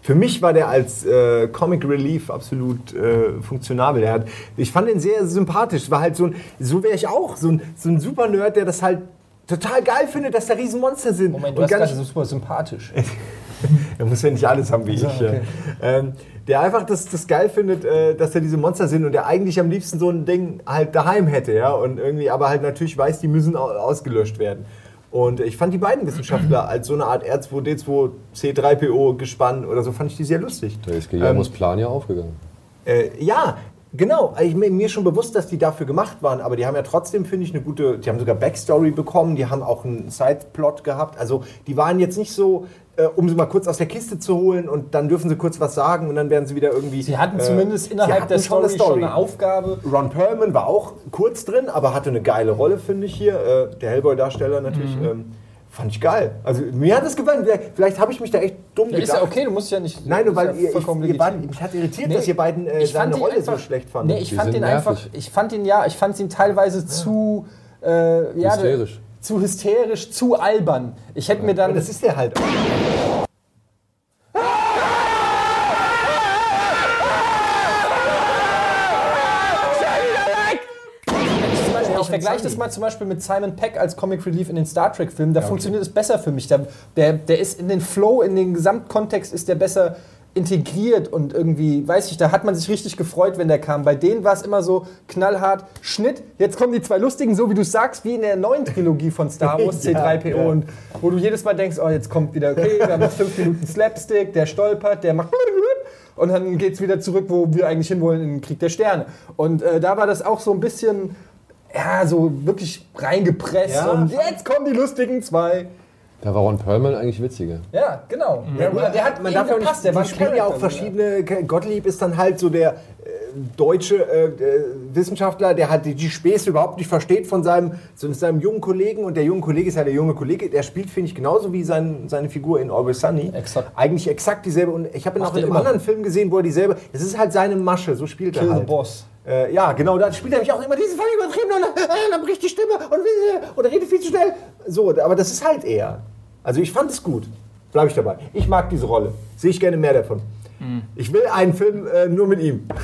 für mich war der als äh, Comic Relief absolut äh, funktionabel. Der hat, ich fand ihn sehr sympathisch. War halt so ein, so wäre ich auch, so ein, so ein super Nerd, der das halt total geil findet, dass da Riesenmonster sind. Moment, du Und hast so super sympathisch. er muss ja nicht alles haben wie ich. okay. Ja. Ähm, der einfach das, das geil findet, äh, dass da diese Monster sind und der eigentlich am liebsten so ein Ding halt daheim hätte, ja. Und irgendwie, aber halt natürlich weiß, die müssen au- ausgelöscht werden. Und ich fand die beiden Wissenschaftler als so eine Art R2D2 C3PO gespannt oder so, fand ich die sehr lustig. Da ist Guillermos Plan ja aufgegangen. Äh, ja, genau. Ich mir, schon bewusst, dass die dafür gemacht waren, aber die haben ja trotzdem, finde ich, eine gute. Die haben sogar Backstory bekommen, die haben auch einen Sideplot gehabt. Also die waren jetzt nicht so, äh, um sie mal kurz aus der Kiste zu holen und dann dürfen sie kurz was sagen und dann werden sie wieder irgendwie. Sie hatten äh, zumindest innerhalb hatten der eine Story, schon eine Aufgabe. Ron Perlman war auch kurz drin, aber hatte eine geile Rolle, finde ich hier. Äh, der Hellboy-Darsteller natürlich. Mhm. Ähm, fand ich geil. Also mir hat das gefallen. Vielleicht- Vielleicht habe ich mich da echt dumm Ja, ist ja gedacht. okay, du musst ja nicht. Nein, nur weil ja ihr, ich, vollkommen ihr beiden, mich hat irritiert, Nee, dass ihr beiden äh, seine Rolle einfach- so schlecht fandet. Nee, ich Die fand ihn einfach, ich fand ihn ja, ich fand ihn teilweise zu äh, ja, Hysterisch. zu hysterisch, zu albern. Ich hätte mir dann Aber das ist der halt. ich vergleiche das mal zum Beispiel mit Simon Peck als Comic Relief in den Star Trek Filmen. Da funktioniert es besser für mich. Da, der, der ist in den Flow, in den Gesamtkontext ist der besser integriert und irgendwie, weiß ich, da hat man sich richtig gefreut, wenn der kam. Bei denen war es immer so knallhart, Schnitt, jetzt kommen die zwei Lustigen, so wie du sagst, wie in der neuen Trilogie von Star Wars, Ja, C3PO ja. und wo du jedes Mal denkst, oh, jetzt kommt wieder, okay, wir haben noch fünf Minuten Slapstick, der stolpert, der macht und dann geht's wieder zurück, wo wir eigentlich hinwollen, in den Krieg der Sterne. Und äh, da war das auch so ein bisschen, ja, so wirklich reingepresst Ja, und jetzt kommen die lustigen zwei. Da war Ron Perlman eigentlich witziger. Ja, genau. Ja, Der, der hat man darf ja auch gepasst, nicht, der war die spielen ja auch verschiedene, Gottlieb ist dann halt so der äh, deutsche äh, äh, Wissenschaftler, der halt die, die Späße überhaupt nicht versteht von seinem, so seinem jungen Kollegen und der junge Kollege ist ja der junge Kollege, der spielt, finde ich, genauso wie sein, seine Figur in Always Sunny. Exakt. Eigentlich exakt dieselbe und ich habe ihn auch in einem anderen Film gesehen, wo er dieselbe, es ist halt seine Masche, so spielt Kill er the halt. Boss. Äh, ja, genau, da spielt er nämlich auch immer diesen voll übertrieben und dann, dann bricht die Stimme und, äh, und er redet viel zu schnell. So, aber das ist halt er. Also ich fand es gut. Bleibe ich dabei. Ich mag diese Rolle. Sehe ich gerne mehr davon. Ich will einen Film äh, nur mit ihm.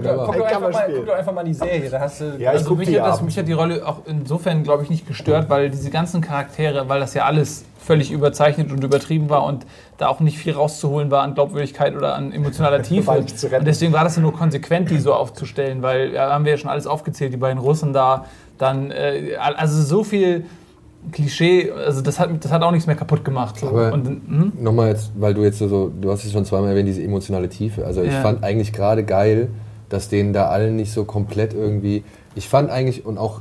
Guck doch, einfach mal, guck doch einfach mal die Serie, da hast du... Ja, ich Also guck mich die hat, das, mich hat die Rolle auch insofern, glaube ich, nicht gestört, weil diese ganzen Charaktere, weil das ja alles völlig überzeichnet und übertrieben war und da auch nicht viel rauszuholen war an Glaubwürdigkeit oder an emotionaler Tiefe. Und deswegen war das ja nur konsequent, die so aufzustellen, weil ja, haben wir ja schon alles aufgezählt, die beiden Russen da, dann, äh, also so viel Klischee, also das hat, das hat auch nichts mehr kaputt gemacht. So. Aber- und, hm? Nochmal jetzt, weil du jetzt so, du hast es schon zweimal erwähnt, diese emotionale Tiefe. Also ich Ja. fand eigentlich gerade geil, dass denen da allen nicht so komplett irgendwie. Ich fand eigentlich und auch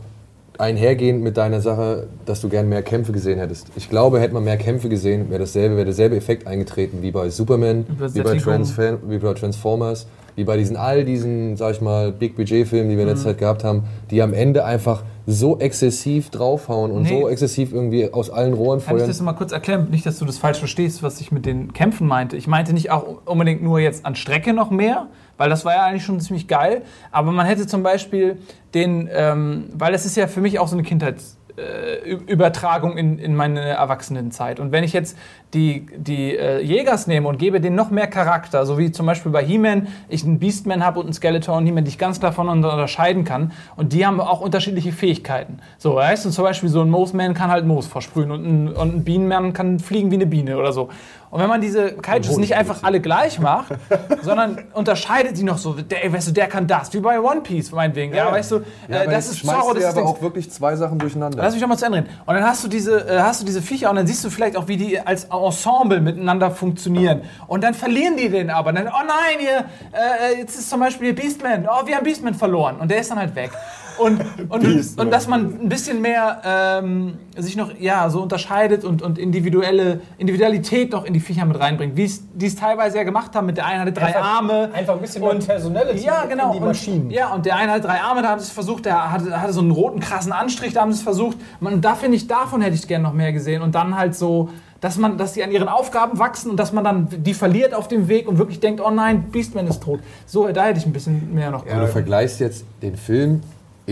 einhergehend mit deiner Sache, dass du gern mehr Kämpfe gesehen hättest. Ich glaube, hätte man mehr Kämpfe gesehen, wäre dasselbe, wäre derselbe Effekt eingetreten wie bei Superman, wie bei. Transfer wie bei Transformers, wie bei diesen all diesen, sag ich mal, Big Budget Filmen, die wir in Mhm. letzter Zeit gehabt haben, die am Ende einfach so exzessiv draufhauen und Nee. so exzessiv irgendwie aus allen Rohren Kann ich feuern. das mal kurz erklären? Nicht, dass du das falsch verstehst, was ich mit den Kämpfen meinte. Ich meinte nicht auch unbedingt nur jetzt an Strecke noch mehr, weil das war ja eigentlich schon ziemlich geil. Aber man hätte zum Beispiel den, ähm, weil das ist ja für mich auch so eine Kindheits. äh, Übertragung in, in meine Erwachsenenzeit. Und wenn ich jetzt die, die äh, Jägers nehme und gebe denen noch mehr Charakter, so wie zum Beispiel bei He-Man, ich einen Beastman habe und einen Skeletor und He-Man, die ich ganz davon unterscheiden kann. Und die haben auch unterschiedliche Fähigkeiten. So, weißt du, zum Beispiel so ein Moosman kann halt Moos versprühen und ein, und ein Bienenman kann fliegen wie eine Biene oder so. Und wenn man diese Kaijus nicht einfach alle gleich macht, sondern unterscheidet die noch so, der, weißt du, der kann das, wie bei One Piece meinetwegen. Ja, weißt du, Ja, äh, das ist Zorro, das ja ist aber auch wirklich zwei Sachen durcheinander. Lass mich doch mal zu Ende reden. Und dann hast du diese, äh, hast du diese Viecher und dann siehst du vielleicht auch, wie die als Ensemble miteinander funktionieren. Und dann verlieren die den aber. Dann, oh nein, ihr, äh, jetzt ist zum Beispiel Beastman. Oh, wir haben Beastman verloren. Und der ist dann halt weg. Und, und, und dass man ein bisschen mehr ähm, sich noch ja, so unterscheidet und, und individuelle Individualität noch in die Viecher mit reinbringt. Wie es die es teilweise ja gemacht haben mit der einen hatte drei Einfach- Arme. einfach ein bisschen mehr Personality ja, genau. in die Und- Maschinen. Ja, und der eine hat drei Arme, da haben sie es versucht, der hatte, hatte so einen roten, krassen Anstrich, da haben sie es versucht. Man, da finde ich, davon hätte ich gerne noch mehr gesehen. Und dann halt so, dass man, dass die an ihren Aufgaben wachsen und dass man dann die verliert auf dem Weg und wirklich denkt, oh nein, Beastman ist tot. So, da hätte ich ein bisschen mehr noch. Aber du vergleichst jetzt den Film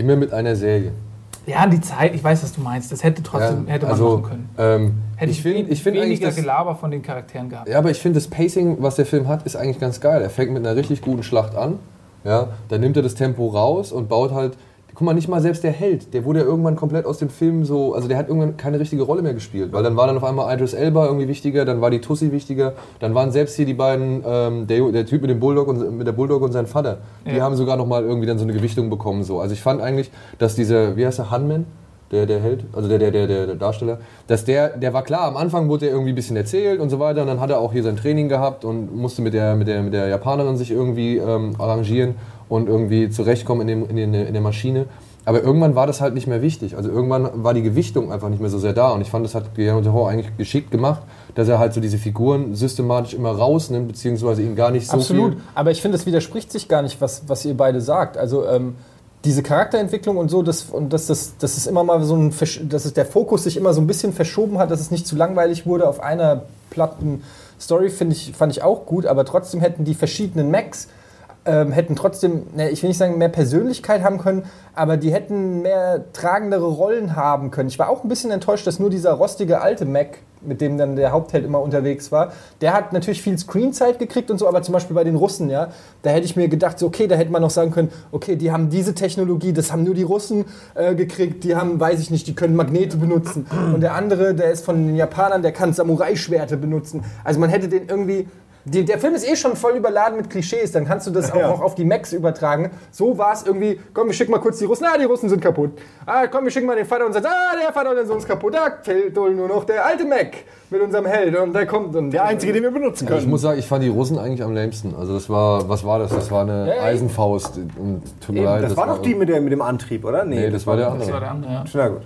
immer mit einer Serie. Ja, die Zeit, ich weiß, was du meinst. Das hätte trotzdem hätte man also, machen können. Ähm, Hätte ich finde ich find eigentlich, weniger dass, Gelaber von den Charakteren gehabt. Ja, aber ich finde das Pacing, was der Film hat, ist eigentlich ganz geil. Er fängt mit einer richtig guten Schlacht an. Ja, dann nimmt er das Tempo raus und baut halt. Guck mal, nicht mal selbst der Held, der wurde ja irgendwann komplett aus dem Film so, also der hat irgendwann keine richtige Rolle mehr gespielt, weil dann war dann auf einmal Idris Elba irgendwie wichtiger, dann war die Tussi wichtiger, dann waren selbst hier die beiden, ähm, der, der Typ mit dem Bulldog und mit der Bulldog und sein Vater, die Ja. haben sogar noch mal irgendwie dann so eine Gewichtung bekommen so. Also ich fand eigentlich, dass dieser, wie heißt der, Hanman, der, der Held, also der, der, der, der, der Darsteller, dass der, der war klar, am Anfang wurde er irgendwie ein bisschen erzählt und so weiter und dann hat er auch hier sein Training gehabt und musste mit der, mit der, mit der Japanerin sich irgendwie ähm, arrangieren und irgendwie zurechtkommen in, dem, in, den, in der Maschine. Aber irgendwann war das halt nicht mehr wichtig. Also irgendwann war die Gewichtung einfach nicht mehr so sehr da. Und ich fand, das hat Guillermo Toro eigentlich geschickt gemacht, dass er halt so diese Figuren systematisch immer rausnimmt, beziehungsweise ihn gar nicht so Absolut. viel... Aber ich finde, es widerspricht sich gar nicht, was, was ihr beide sagt. Also ähm, diese Charakterentwicklung und so, das, und dass das, das ist immer mal so ein, dass es der Fokus sich immer so ein bisschen verschoben hat, dass es nicht zu langweilig wurde auf einer platten Story, finde ich, fand ich auch gut. Aber trotzdem hätten die verschiedenen Macs ähm, hätten trotzdem, ne, ich will nicht sagen, mehr Persönlichkeit haben können, aber die hätten mehr tragendere Rollen haben können. Ich war auch ein bisschen enttäuscht, dass nur dieser rostige alte Mac, mit dem dann der Hauptheld immer unterwegs war, der hat natürlich viel Screenzeit gekriegt und so, aber zum Beispiel bei den Russen, ja, da hätte ich mir gedacht, so, okay, da hätte man noch sagen können, okay, die haben diese Technologie, das haben nur die Russen äh, gekriegt, die haben, weiß ich nicht, die können Magnete benutzen. Und der andere, der ist von den Japanern, der kann Samurai-Schwerte benutzen. Also man hätte den irgendwie die, der Film ist eh schon voll überladen mit Klischees, dann kannst du das auch Ja. noch auf die Macs übertragen. So war es irgendwie, komm, wir schicken mal kurz die Russen, ah, die Russen sind kaputt. Ah, komm, wir schicken mal den Vater und sagen, ah, der Vater und der Sohn ist kaputt. Da fehlt wohl nur noch der alte Mac mit unserem Held und der kommt. Und Der einzige, den wir benutzen Ich können. muss sagen, ich fand die Russen eigentlich am lämsten. Also das war, was war das? Das war eine Ja, ja. Eisenfaust. Und tut mir leid, das war doch die mit, der, mit dem Antrieb, oder? Nee, das war der Das war andere. der andere, ja. Na gut.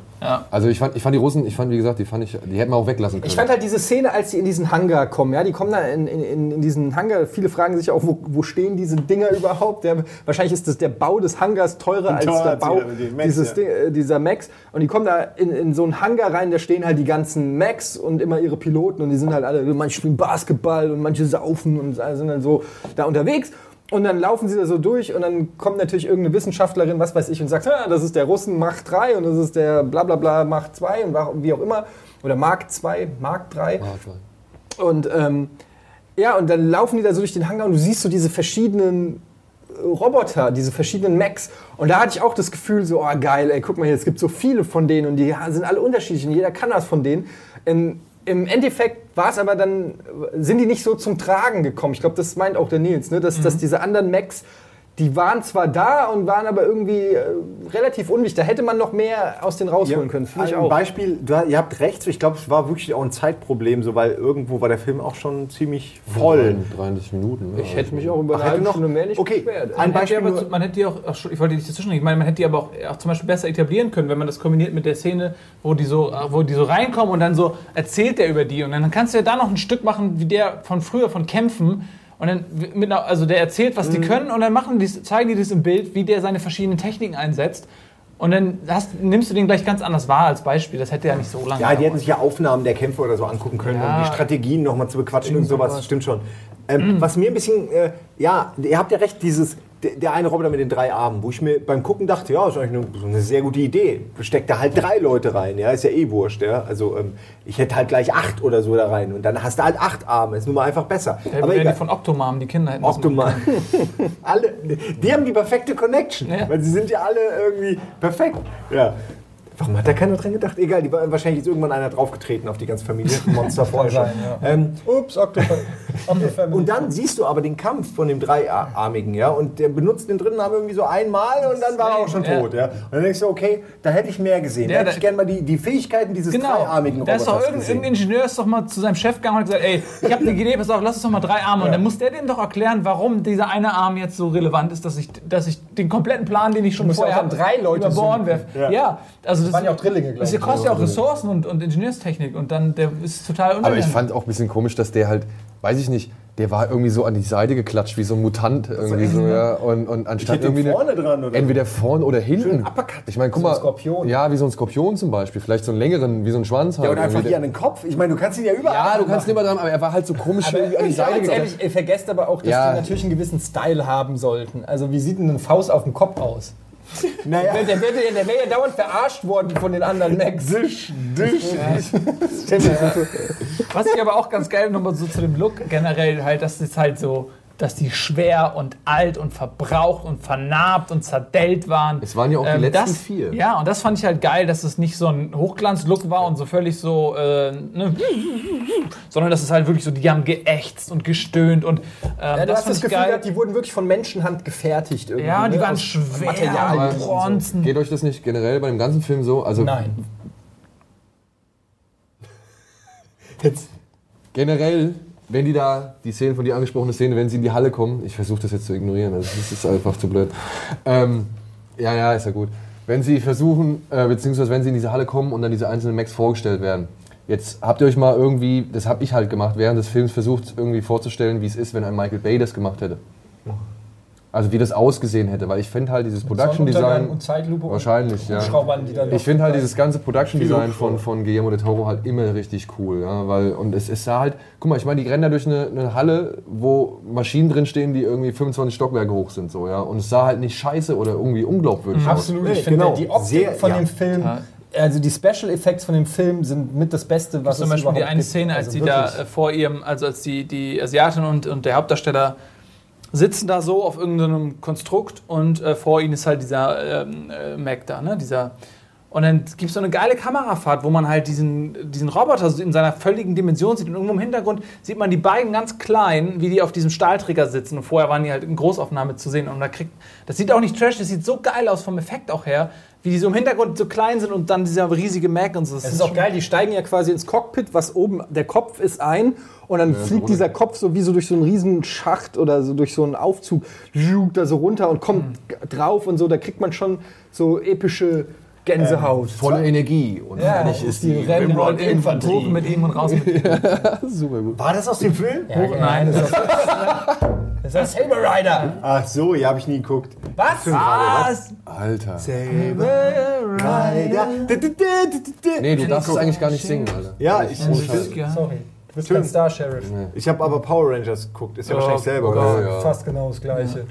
Also ich fand, ich fand die Russen, ich fand, wie gesagt, die fand ich, die hätten wir auch weglassen können. Ich fand halt diese Szene, als sie in diesen Hangar kommen, ja, die kommen da in, in, in diesen Hangar, viele fragen sich auch, wo, wo stehen diese Dinger überhaupt? Der, wahrscheinlich ist das der Bau des Hangars teurer als der Bau die- Macs, dieses ja. Ding, äh, dieser Max. Und die kommen da in, in so einen Hangar rein, da stehen halt die ganzen Macs und immer ihre Piloten und die sind halt alle, manche spielen Basketball und manche saufen und sind dann so da unterwegs. Und dann laufen sie da so durch und dann kommt natürlich irgendeine Wissenschaftlerin, was weiß ich, und sagt, "Ha, das ist der Russen Macht 3 und das ist der blablabla Macht 2 und wie auch immer. Oder Mark 2, Mark 3. Und ähm, ja, und dann laufen die da so durch den Hangar und du siehst so diese verschiedenen äh, Roboter, diese verschiedenen Mechs. Und da hatte ich auch das Gefühl, so, oh geil, ey, guck mal hier, es gibt so viele von denen und die sind alle unterschiedlich und jeder kann das von denen. Ähm, Im Endeffekt war es aber dann, sind die nicht so zum Tragen gekommen. Ich glaube, das meint auch der Nils, ne? dass, dass diese anderen Mechs, die waren zwar da und waren aber irgendwie äh, relativ unwichtig. Da hätte man noch mehr aus denen rausholen können, finde ich ein auch. Beispiel, du, ihr habt recht, ich glaube, es war wirklich auch ein Zeitproblem, so, weil irgendwo war der Film auch schon ziemlich voll. 33 Minuten. ne? Ich hätte mich auch über eine noch- Stunde mehr nicht okay. beschwert. Ein Man hätte, Beispiel aber, nur- man hätte die auch, ach, ich wollte dich dazwischen, ich meine, man hätte die aber auch, auch zum Beispiel besser etablieren können, wenn man das kombiniert mit der Szene, wo die so, wo die so reinkommen und dann so erzählt der über die und dann kannst du ja da noch ein Stück machen, wie der von früher von Kämpfen und dann mit einer, also der erzählt, was die können und dann machen die, zeigen die das im Bild, wie der seine verschiedenen Techniken einsetzt und dann hast, nimmst du den gleich ganz anders wahr als Beispiel. Das hätte ja nicht so lange. Ja, die hätten sich ja Aufnahmen der Kämpfe oder so angucken können, Ja. um die Strategien nochmal zu bequatschen und sowas. sowas. Stimmt schon. Ähm, Was mir ein bisschen, äh, ja, ihr habt ja recht, dieses, der, der eine Roboter mit den drei Armen, wo ich mir beim Gucken dachte, ja, ist eigentlich eine, eine sehr gute Idee. Steckt da halt drei Leute rein, ja, ist ja eh wurscht, ja. Also ähm, ich hätte halt gleich acht oder so da rein und dann hast du halt acht Arme, ist nun mal einfach besser. Ja, Aber die egal. von Octomam, die Kinder hätten Optimal. alle, die haben die perfekte Connection, Ja. weil sie sind ja alle irgendwie perfekt. Ja. Warum hat da keiner dran gedacht? Egal, die war, wahrscheinlich ist irgendwann einer draufgetreten auf die ganze Familie. Monster vorher schon. sein, ja. ähm, Ups. Octofamily. und dann siehst du aber den Kampf von dem Dreiarmigen, ja, und der benutzt den dritten Arm irgendwie so einmal und dann war er auch schon Ja. tot, ja. Und dann denkst du, okay, da hätte ich mehr gesehen. Ja, da hätte ich gerne mal die, die Fähigkeiten dieses dreiarmigen Da ist doch Roboters irgendein, Ingenieur ist doch mal zu seinem Chef gegangen und hat gesagt, ey, ich habe eine Idee, pass auf, lass uns doch mal drei Arme. Und dann muss der dem doch erklären, warum dieser eine Arm jetzt so relevant ist, dass ich, dass ich den kompletten Plan, den ich schon ja vorher dann drei Leute über Bord werfe. Ja. Ja. also das waren ja auch Drillinge, glaub Das ich. kostet ja auch Ressourcen und, und Ingenieurstechnik und dann der ist total Aber ich fand auch ein bisschen komisch, dass der halt, weiß ich nicht, der war irgendwie so an die Seite geklatscht, wie so ein Mutant irgendwie so, ja. Und, und anstatt ihn irgendwie. vorne dran, oder? Entweder vorne oder hinten. Uppercut. Ich meine, guck So ein mal. Skorpion. Ja, wie so ein Skorpion zum Beispiel. Vielleicht so einen längeren, wie so ein Schwanz halt. ja, oder einfach irgendwie. hier an den Kopf. Ich meine, du kannst ihn ja überall. ja, du kannst nicht immer dran, aber er war halt so komisch irgendwie an die Seite geklatscht. ehrlich, ihr vergesst aber auch, dass Ja. die natürlich einen gewissen Style haben sollten. Also wie sieht denn eine Faust auf dem Kopf aus? Naja, Der, der wäre der wär ja dauernd verarscht worden von den anderen Macs. Disch, Disch. Was ich aber auch ganz geil nochmal so zu dem Look generell halt, dass es halt so, dass die schwer und alt und verbraucht und vernarbt und zerdellt waren. Es waren ja auch die letzten Ähm, das, vier. Ja, und das fand ich halt geil, dass es nicht so ein Hochglanz-Look war und so völlig so, äh, ne, sondern dass es halt wirklich so, die haben geächtzt und gestöhnt und ähm, Ja, du das das ich Gefühl geil. gehabt, die wurden wirklich von Menschenhand gefertigt irgendwie. ja, die ne? waren Aus schwer, Materialien und und so. Bronzen. Geht euch das nicht generell bei dem ganzen Film so? Also Nein. Jetzt. generell, wenn die da, die Szenen von dir angesprochene Szene, wenn sie in die Halle kommen, ich versuche das jetzt zu ignorieren, also das ist einfach zu blöd. Ähm, ja, ja, ist ja gut. Wenn sie versuchen, äh, beziehungsweise wenn sie in diese Halle kommen und dann diese einzelnen Macs vorgestellt werden. Jetzt habt ihr euch mal irgendwie, das habe ich halt gemacht, während des Films versucht irgendwie vorzustellen, wie es ist, wenn ein Michael Bay das gemacht hätte. Also wie das ausgesehen hätte, weil ich finde halt dieses Production Design und Zeitlupe wahrscheinlich, und ja. Die dann Ich finde halt dieses ganze Production Design von, von Guillermo del Toro halt immer richtig cool. Ja, weil, und es ist da halt, guck mal, ich meine, die rennen da durch eine, eine Halle, wo Maschinen drin stehen, die irgendwie 25 Stockwerke hoch sind. So, ja, und es sah halt nicht scheiße oder irgendwie unglaubwürdig aus. Absolut. Nee, Ich finde genau. die Optik Sehr- von ja. dem Film, also die Special Effects von dem Film sind mit das Beste, was zum es Beispiel die eine gibt. Szene, als Also sie da äh, vor ihrem, also als die, die Asiatin und, und der Hauptdarsteller sitzen da so auf irgendeinem Konstrukt und äh, vor ihnen ist halt dieser ähm, äh, Mac da, ne? Dieser. Und dann gibt es so eine geile Kamerafahrt, wo man halt diesen, diesen Roboter in seiner völligen Dimension sieht. Und irgendwo im Hintergrund sieht man die beiden ganz klein, wie die auf diesem Stahlträger sitzen. Und vorher waren die halt in Großaufnahme zu sehen. Und da kriegt, das sieht auch nicht trash, das sieht so geil aus vom Effekt auch her, wie die so im Hintergrund so klein sind und dann dieser riesige Mac und so. Das Es ist auch geil, die steigen ja quasi ins Cockpit, was oben, der Kopf ist ein. Und dann fliegt dieser Kopf so wie so durch so einen riesen Schacht oder so durch so einen Aufzug da so runter und kommt drauf und so, da kriegt man schon so epische Gänsehaut. Voller Energie. Und Ja, fertig ist die Rennen Rimrock und Hoch Infanterie. mit ihm und raus mit ihm. Super gut. War das aus dem Film? Ja, ja, Nein, das ist das ist Saber Rider. Ach so, ja, habe ich nie geguckt. Was? Was? Alter. Rider. Nee, du darfst es eigentlich gar nicht singen, Alter. Ja, ich, ich, Sorry. Du bist kein Star Sheriff. ich habe aber Power Rangers geguckt. Ist ja wahrscheinlich selber, oh oder? ja. Fast genau das Gleiche.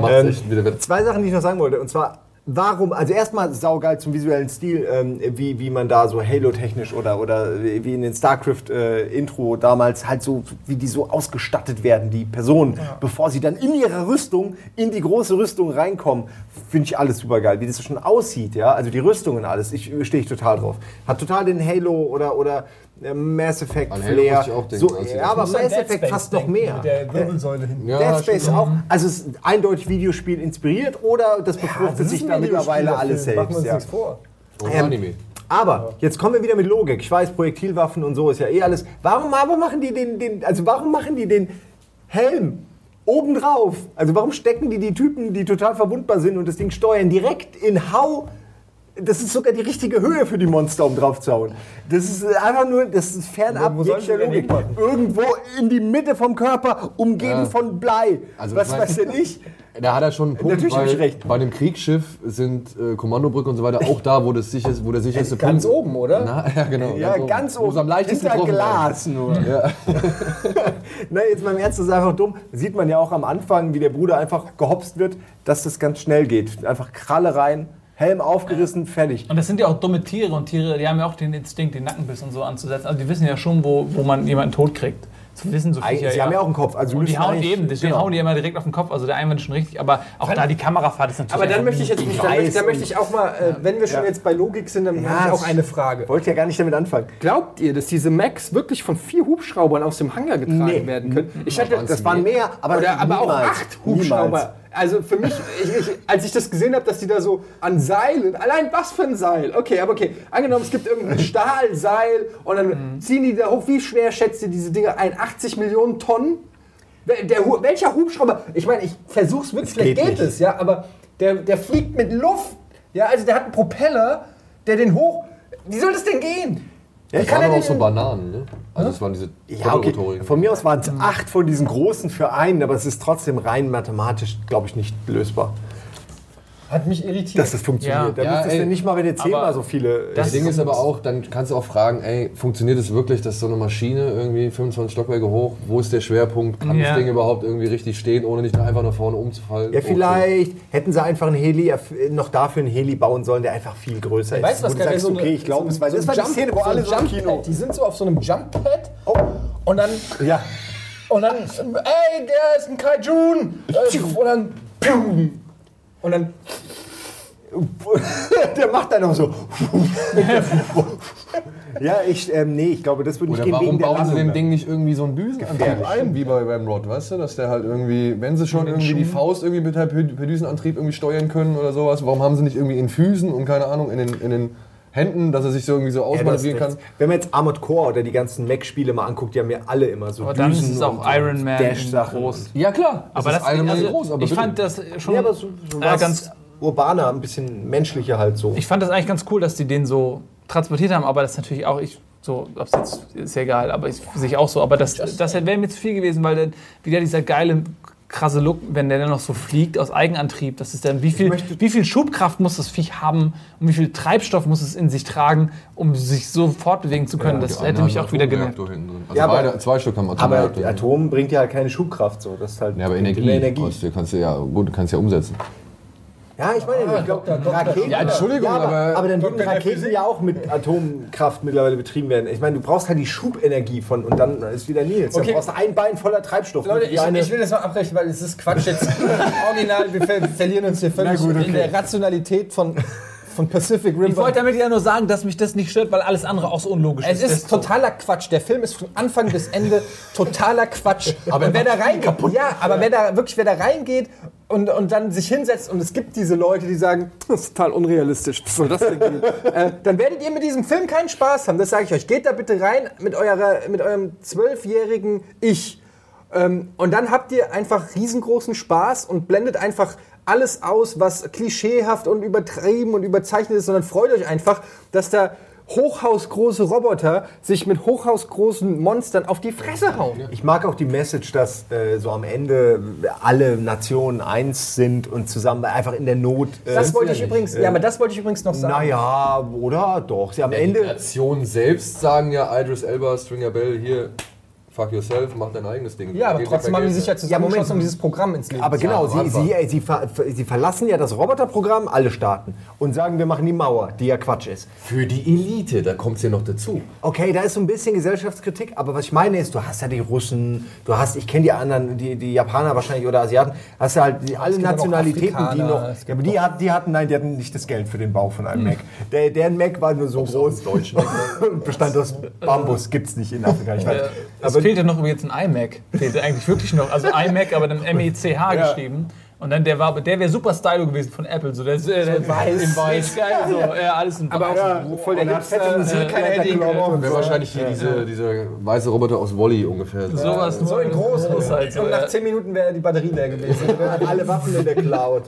Macht Ähm, echt wieder wett. Zwei Sachen, die ich noch sagen wollte. Und zwar, warum, also erstmal saugeil zum visuellen Stil, ähm, wie, wie man da so Halo-technisch oder, oder wie in den StarCraft-Intro damals halt so, wie die so ausgestattet werden, die Personen, bevor sie dann in ihre Rüstung, in die große Rüstung reinkommen. Finde ich alles super geil, wie das schon aussieht, ja. Also die Rüstungen, alles, ich stehe ich total drauf. Hat total den Halo oder, oder äh, Mass Effect An Flair. muss ich auch denken, so, ja, das- aber Mass Effect fast noch mehr. Mit der Wirbelsäule hinten. Ja, Dead Space stimmt. auch. Also es ist eindeutig Videospiel inspiriert oder das befruchtet Das ist sich da mittlerweile alles Machen wir selbst. uns Ja. nichts vor. Und Ähm, Anime. Aber jetzt kommen wir wieder mit Logik. Ich weiß, Projektilwaffen und so ist ja eh alles. Warum aber machen die den, den also warum machen die den Helm obendrauf? Also warum stecken die die Typen, die total verwundbar sind und das Ding steuern, direkt in Hau? Das ist sogar die richtige Höhe für die Monster, um drauf zu hauen. Das ist einfach nur, das ist fernab Wo jeglicher Logik. Irgendwo in die Mitte vom Körper, umgeben Ja. von Blei. Also, Was ich mein- weiß denn ich? Da hat er schon einen Punkt, Natürlich weil ich recht. bei dem Kriegsschiff sind äh, Kommandobrücke und so weiter auch da, wo, das sicher, wo der sicherste Ganz Punkt... oben, oder? Na, ja, genau. Ja, ganz Wo es oben. am leichtesten hinter. Glas nur. Ja. Na, jetzt mal im Ernst, das ist einfach dumm. Sieht man ja auch am Anfang, wie der Bruder einfach gehopst wird, dass das ganz schnell geht. Einfach Kralle rein, Helm aufgerissen, fertig. Und das sind ja auch dumme Tiere und Tiere, die haben ja auch den Instinkt, den Nackenbiss und so anzusetzen. Also die wissen ja schon, wo, wo man jemanden tot kriegt. Zu wissen so Eigentlich- Sie haben ja auch einen Kopf. Also und die hauen eben, deswegen genau. hauen die immer direkt auf den Kopf. Also der Einwand ist schon richtig, aber auch da die Kamerafahrt ist natürlich. Aber dann möchte ich jetzt, Ich da, möchte, ich auch mal, äh, wenn wir schon Ja. jetzt bei Logik sind, dann Ja, habe ich auch eine Frage. Wollte ja gar nicht damit anfangen. Glaubt ihr, dass diese Macs wirklich von vier Hubschraubern aus dem Hangar getragen Nee. werden können? Ich hatte, Das waren mehr, aber, Oder aber auch acht Hubschrauber. Niemals. Also für mich, ich, ich, als ich das gesehen habe, dass die da so an Seilen, allein was für ein Seil? Okay, aber okay, angenommen, es gibt irgendein Stahlseil und dann ziehen die da hoch. Wie schwer schätzt ihr diese Dinger ein? 80 Millionen Tonnen? Der, Hu- welcher Hubschrauber? Ich meine, ich versuch's wirklich, vielleicht geht geht, es, ja, aber der, der fliegt mit Luft. Ja, also der hat einen Propeller, der den hoch. Wie soll das denn gehen? Das Wie kann waren er aber auch so Bananen, ne? Also das waren diese Ja, okay. Von mir aus waren es acht von diesen großen für einen, aber es ist trotzdem rein mathematisch, glaube ich, nicht lösbar. Hat mich irritiert. dass das funktioniert. Ja. Da Ja, müsstest ey. du nicht mal, wenn du zehnmal so viele. Das Das Ding ist ist- aber auch, dann kannst du auch fragen, ey, funktioniert es wirklich, dass so eine Maschine irgendwie 25 Stockwerke hoch, wo ist der Schwerpunkt, kann Ja. das Ding überhaupt irgendwie richtig stehen, ohne nicht einfach nach vorne umzufallen? Ja, Okay. vielleicht hätten sie einfach einen Heli, noch dafür einen Heli bauen sollen, der einfach viel größer ist. Weißt du, was geil du wäre? sagst, okay, ich glaube es, weil das war die Szene, wo alle so im Kino. Die sind so auf so einem Jump-Pad und dann, Ja, und dann, ey, der ist ein Kaijun! Äh, Und dann, pium. Und dann, der macht dann noch so. ja, ich, ähm, nee, ich glaube, das würde nicht Oder gehen warum wegen der bauen sie Landung dem dann. Ding nicht irgendwie so einen Düsenantrieb ein, wie bei beim Rod, weißt du? Dass der halt irgendwie, wenn sie schon irgendwie die Faust irgendwie mit per, per Düsenantrieb irgendwie steuern können oder sowas, warum haben sie nicht irgendwie in Füßen und keine Ahnung, in den, in den Händen, dass er sich so irgendwie so Ja, das, ausmanövrieren das, kann? wenn man jetzt Armored Core oder die ganzen Mech-Spiele mal anguckt, die haben ja alle immer so Aber dann ist Düsen es auch und- Iron Man Dash-Sachen groß. Ja klar, Aber das, Iron Man also, groß, aber ich bitte. fand das schon Ja, aber so, so äh, ganz urbaner, ein bisschen menschlicher halt so. Ich fand das eigentlich ganz cool, dass die den so transportiert haben, aber das ist natürlich auch, ich, so, ob's jetzt, ist ja egal, aber ich sehe ich auch so. Aber das, das wäre mir zu viel gewesen, weil dann wieder dieser geile, krasse Look, wenn der dann noch so fliegt aus Eigenantrieb, das ist dann, wie viel, wie viel Schubkraft muss das Viech haben und wie viel Treibstoff muss es in sich tragen, um sich so fortbewegen zu können. das Die hätte mich auch wieder genervt. Also Ja, aber- beide, zwei Stück haben aber Atomreaktor. hinten. Atom bringt ja halt keine Schubkraft so. Das ist halt Ja, aber Energie, Energie. Kostet, kannst du ja, gut, kannst ja umsetzen. Ja, ich meine, ich glaube, Raketen. Ja, Entschuldigung, ja, aber, aber- aber dann würden Raketen ja auch mit Atomkraft mittlerweile betrieben werden. Ich meine, du brauchst halt die Schubenergie von und dann ist wieder Nils. Okay. brauchst du ein Bein voller Treibstoff. Leute, ich, eine- ich will das mal abbrechen, weil es ist Quatsch jetzt. Original, wir ver verlieren uns hier völlig gut, okay. in der Rationalität von, von Pacific Rim. Ich wollte damit ja nur sagen, dass mich das nicht stört, weil alles andere auch so unlogisch Es ist. ist totaler Quatsch. Der Film ist von Anfang bis Ende totaler Quatsch. Aber wer da reingeht, ja, aber wer da wirklich, wer da reingeht und, und dann sich hinsetzt und es gibt diese Leute, die sagen, das ist total unrealistisch, was soll das denn geben? äh, dann werdet ihr mit diesem Film keinen Spaß haben. Das sage ich euch. Geht da bitte rein mit, eurer, mit eurem zwölfjährigen Ich. Ähm, und dann habt ihr einfach riesengroßen Spaß und blendet einfach alles aus, was klischeehaft und übertrieben und überzeichnet ist, sondern freut euch einfach, dass da hochhausgroße Roboter sich mit hochhausgroßen Monstern auf die Fresse hauen. Ich mag auch die Message, dass äh, so am Ende alle Nationen eins sind und zusammen einfach in der Not. Äh, Das wollte ich übrigens, ja, aber das wollte ich übrigens noch sagen. Naja, oder? Doch. Sie am Die Ende. Nationen selbst sagen ja Idris Elba, Stringer Bell, hier, fuck yourself, mach dein eigenes Ding. Ja, aber trotzdem haben die sich ja mehr. zusammengeschlossen, Moment. um dieses Programm ins Leben Aber zu genau, sie, sie, äh, sie, ver, sie verlassen ja das Roboterprogramm, alle Staaten, und sagen, wir machen die Mauer, die ja Quatsch ist. Für die Elite, da kommt es ja noch dazu. Okay, da ist so ein bisschen Gesellschaftskritik, aber was ich meine ist, du hast ja die Russen, du hast, ich kenne die anderen, die, die Japaner wahrscheinlich oder Asiaten, hast du halt die, alle gibt Nationalitäten, die noch, es gibt ja, aber die, hat, die hatten, nein, die hatten nicht das Geld für den Bau von einem Mac. Der, deren Mac war nur so groß und bestand aus Bambus, gibt's nicht in Afrika, ich weiß. Es Aber fehlte noch jetzt ein iMac. Fehlte eigentlich wirklich noch. Also iMac, aber dann M-E-C-H geschrieben. Und dann der war, der wäre super stylo gewesen von Apple. So, der, ist, äh, der weiß. In weiß, geil. So, ja, alles in weiß. ja, voll der Hipster, äh, Wäre wahrscheinlich hier diese, dieser weiße Roboter aus Wally ungefähr. Sowas nur in groß. Halt so, Und ja. nach 10 Minuten wäre die Batterie leer gewesen. alle Waffen in der Cloud.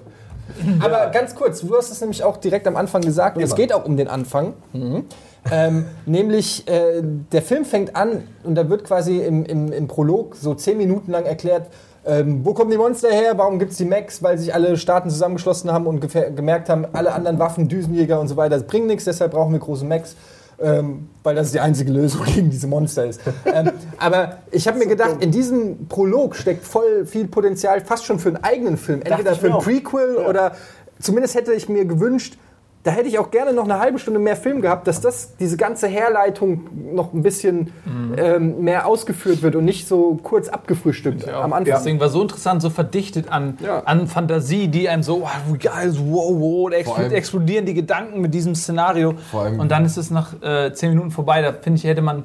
Aber ganz kurz, du hast es nämlich auch direkt am Anfang gesagt, und es geht auch um den Anfang. Mhm. Ähm, nämlich, äh, der Film fängt an und da wird quasi im, im, im Prolog so 10 Minuten lang erklärt, ähm, wo kommen die Monster her, warum gibt es die Mechs, weil sich alle Staaten zusammengeschlossen haben und gemerkt haben, alle anderen Waffen, Düsenjäger und so weiter, das bringt nichts, deshalb brauchen wir große Mechs. Ähm, weil das die einzige Lösung gegen diese Monster ist. ähm, aber ich habe mir gedacht, in diesem Prolog steckt voll viel Potenzial, fast schon für einen eigenen Film. Entweder für ein. Prequel oder zumindest hätte ich mir gewünscht, da hätte ich auch gerne noch eine halbe Stunde mehr Film gehabt, dass das, diese ganze Herleitung noch ein bisschen ähm, mehr ausgeführt wird und nicht so kurz abgefrühstückt am Anfang. Das Ding war so interessant, so verdichtet an, an Fantasie, die einem so, wow, geil, wow, wow, da allem- explodieren, die Gedanken mit diesem Szenario. Und dann ist es nach äh, zehn Minuten vorbei. Da finde ich, hätte man.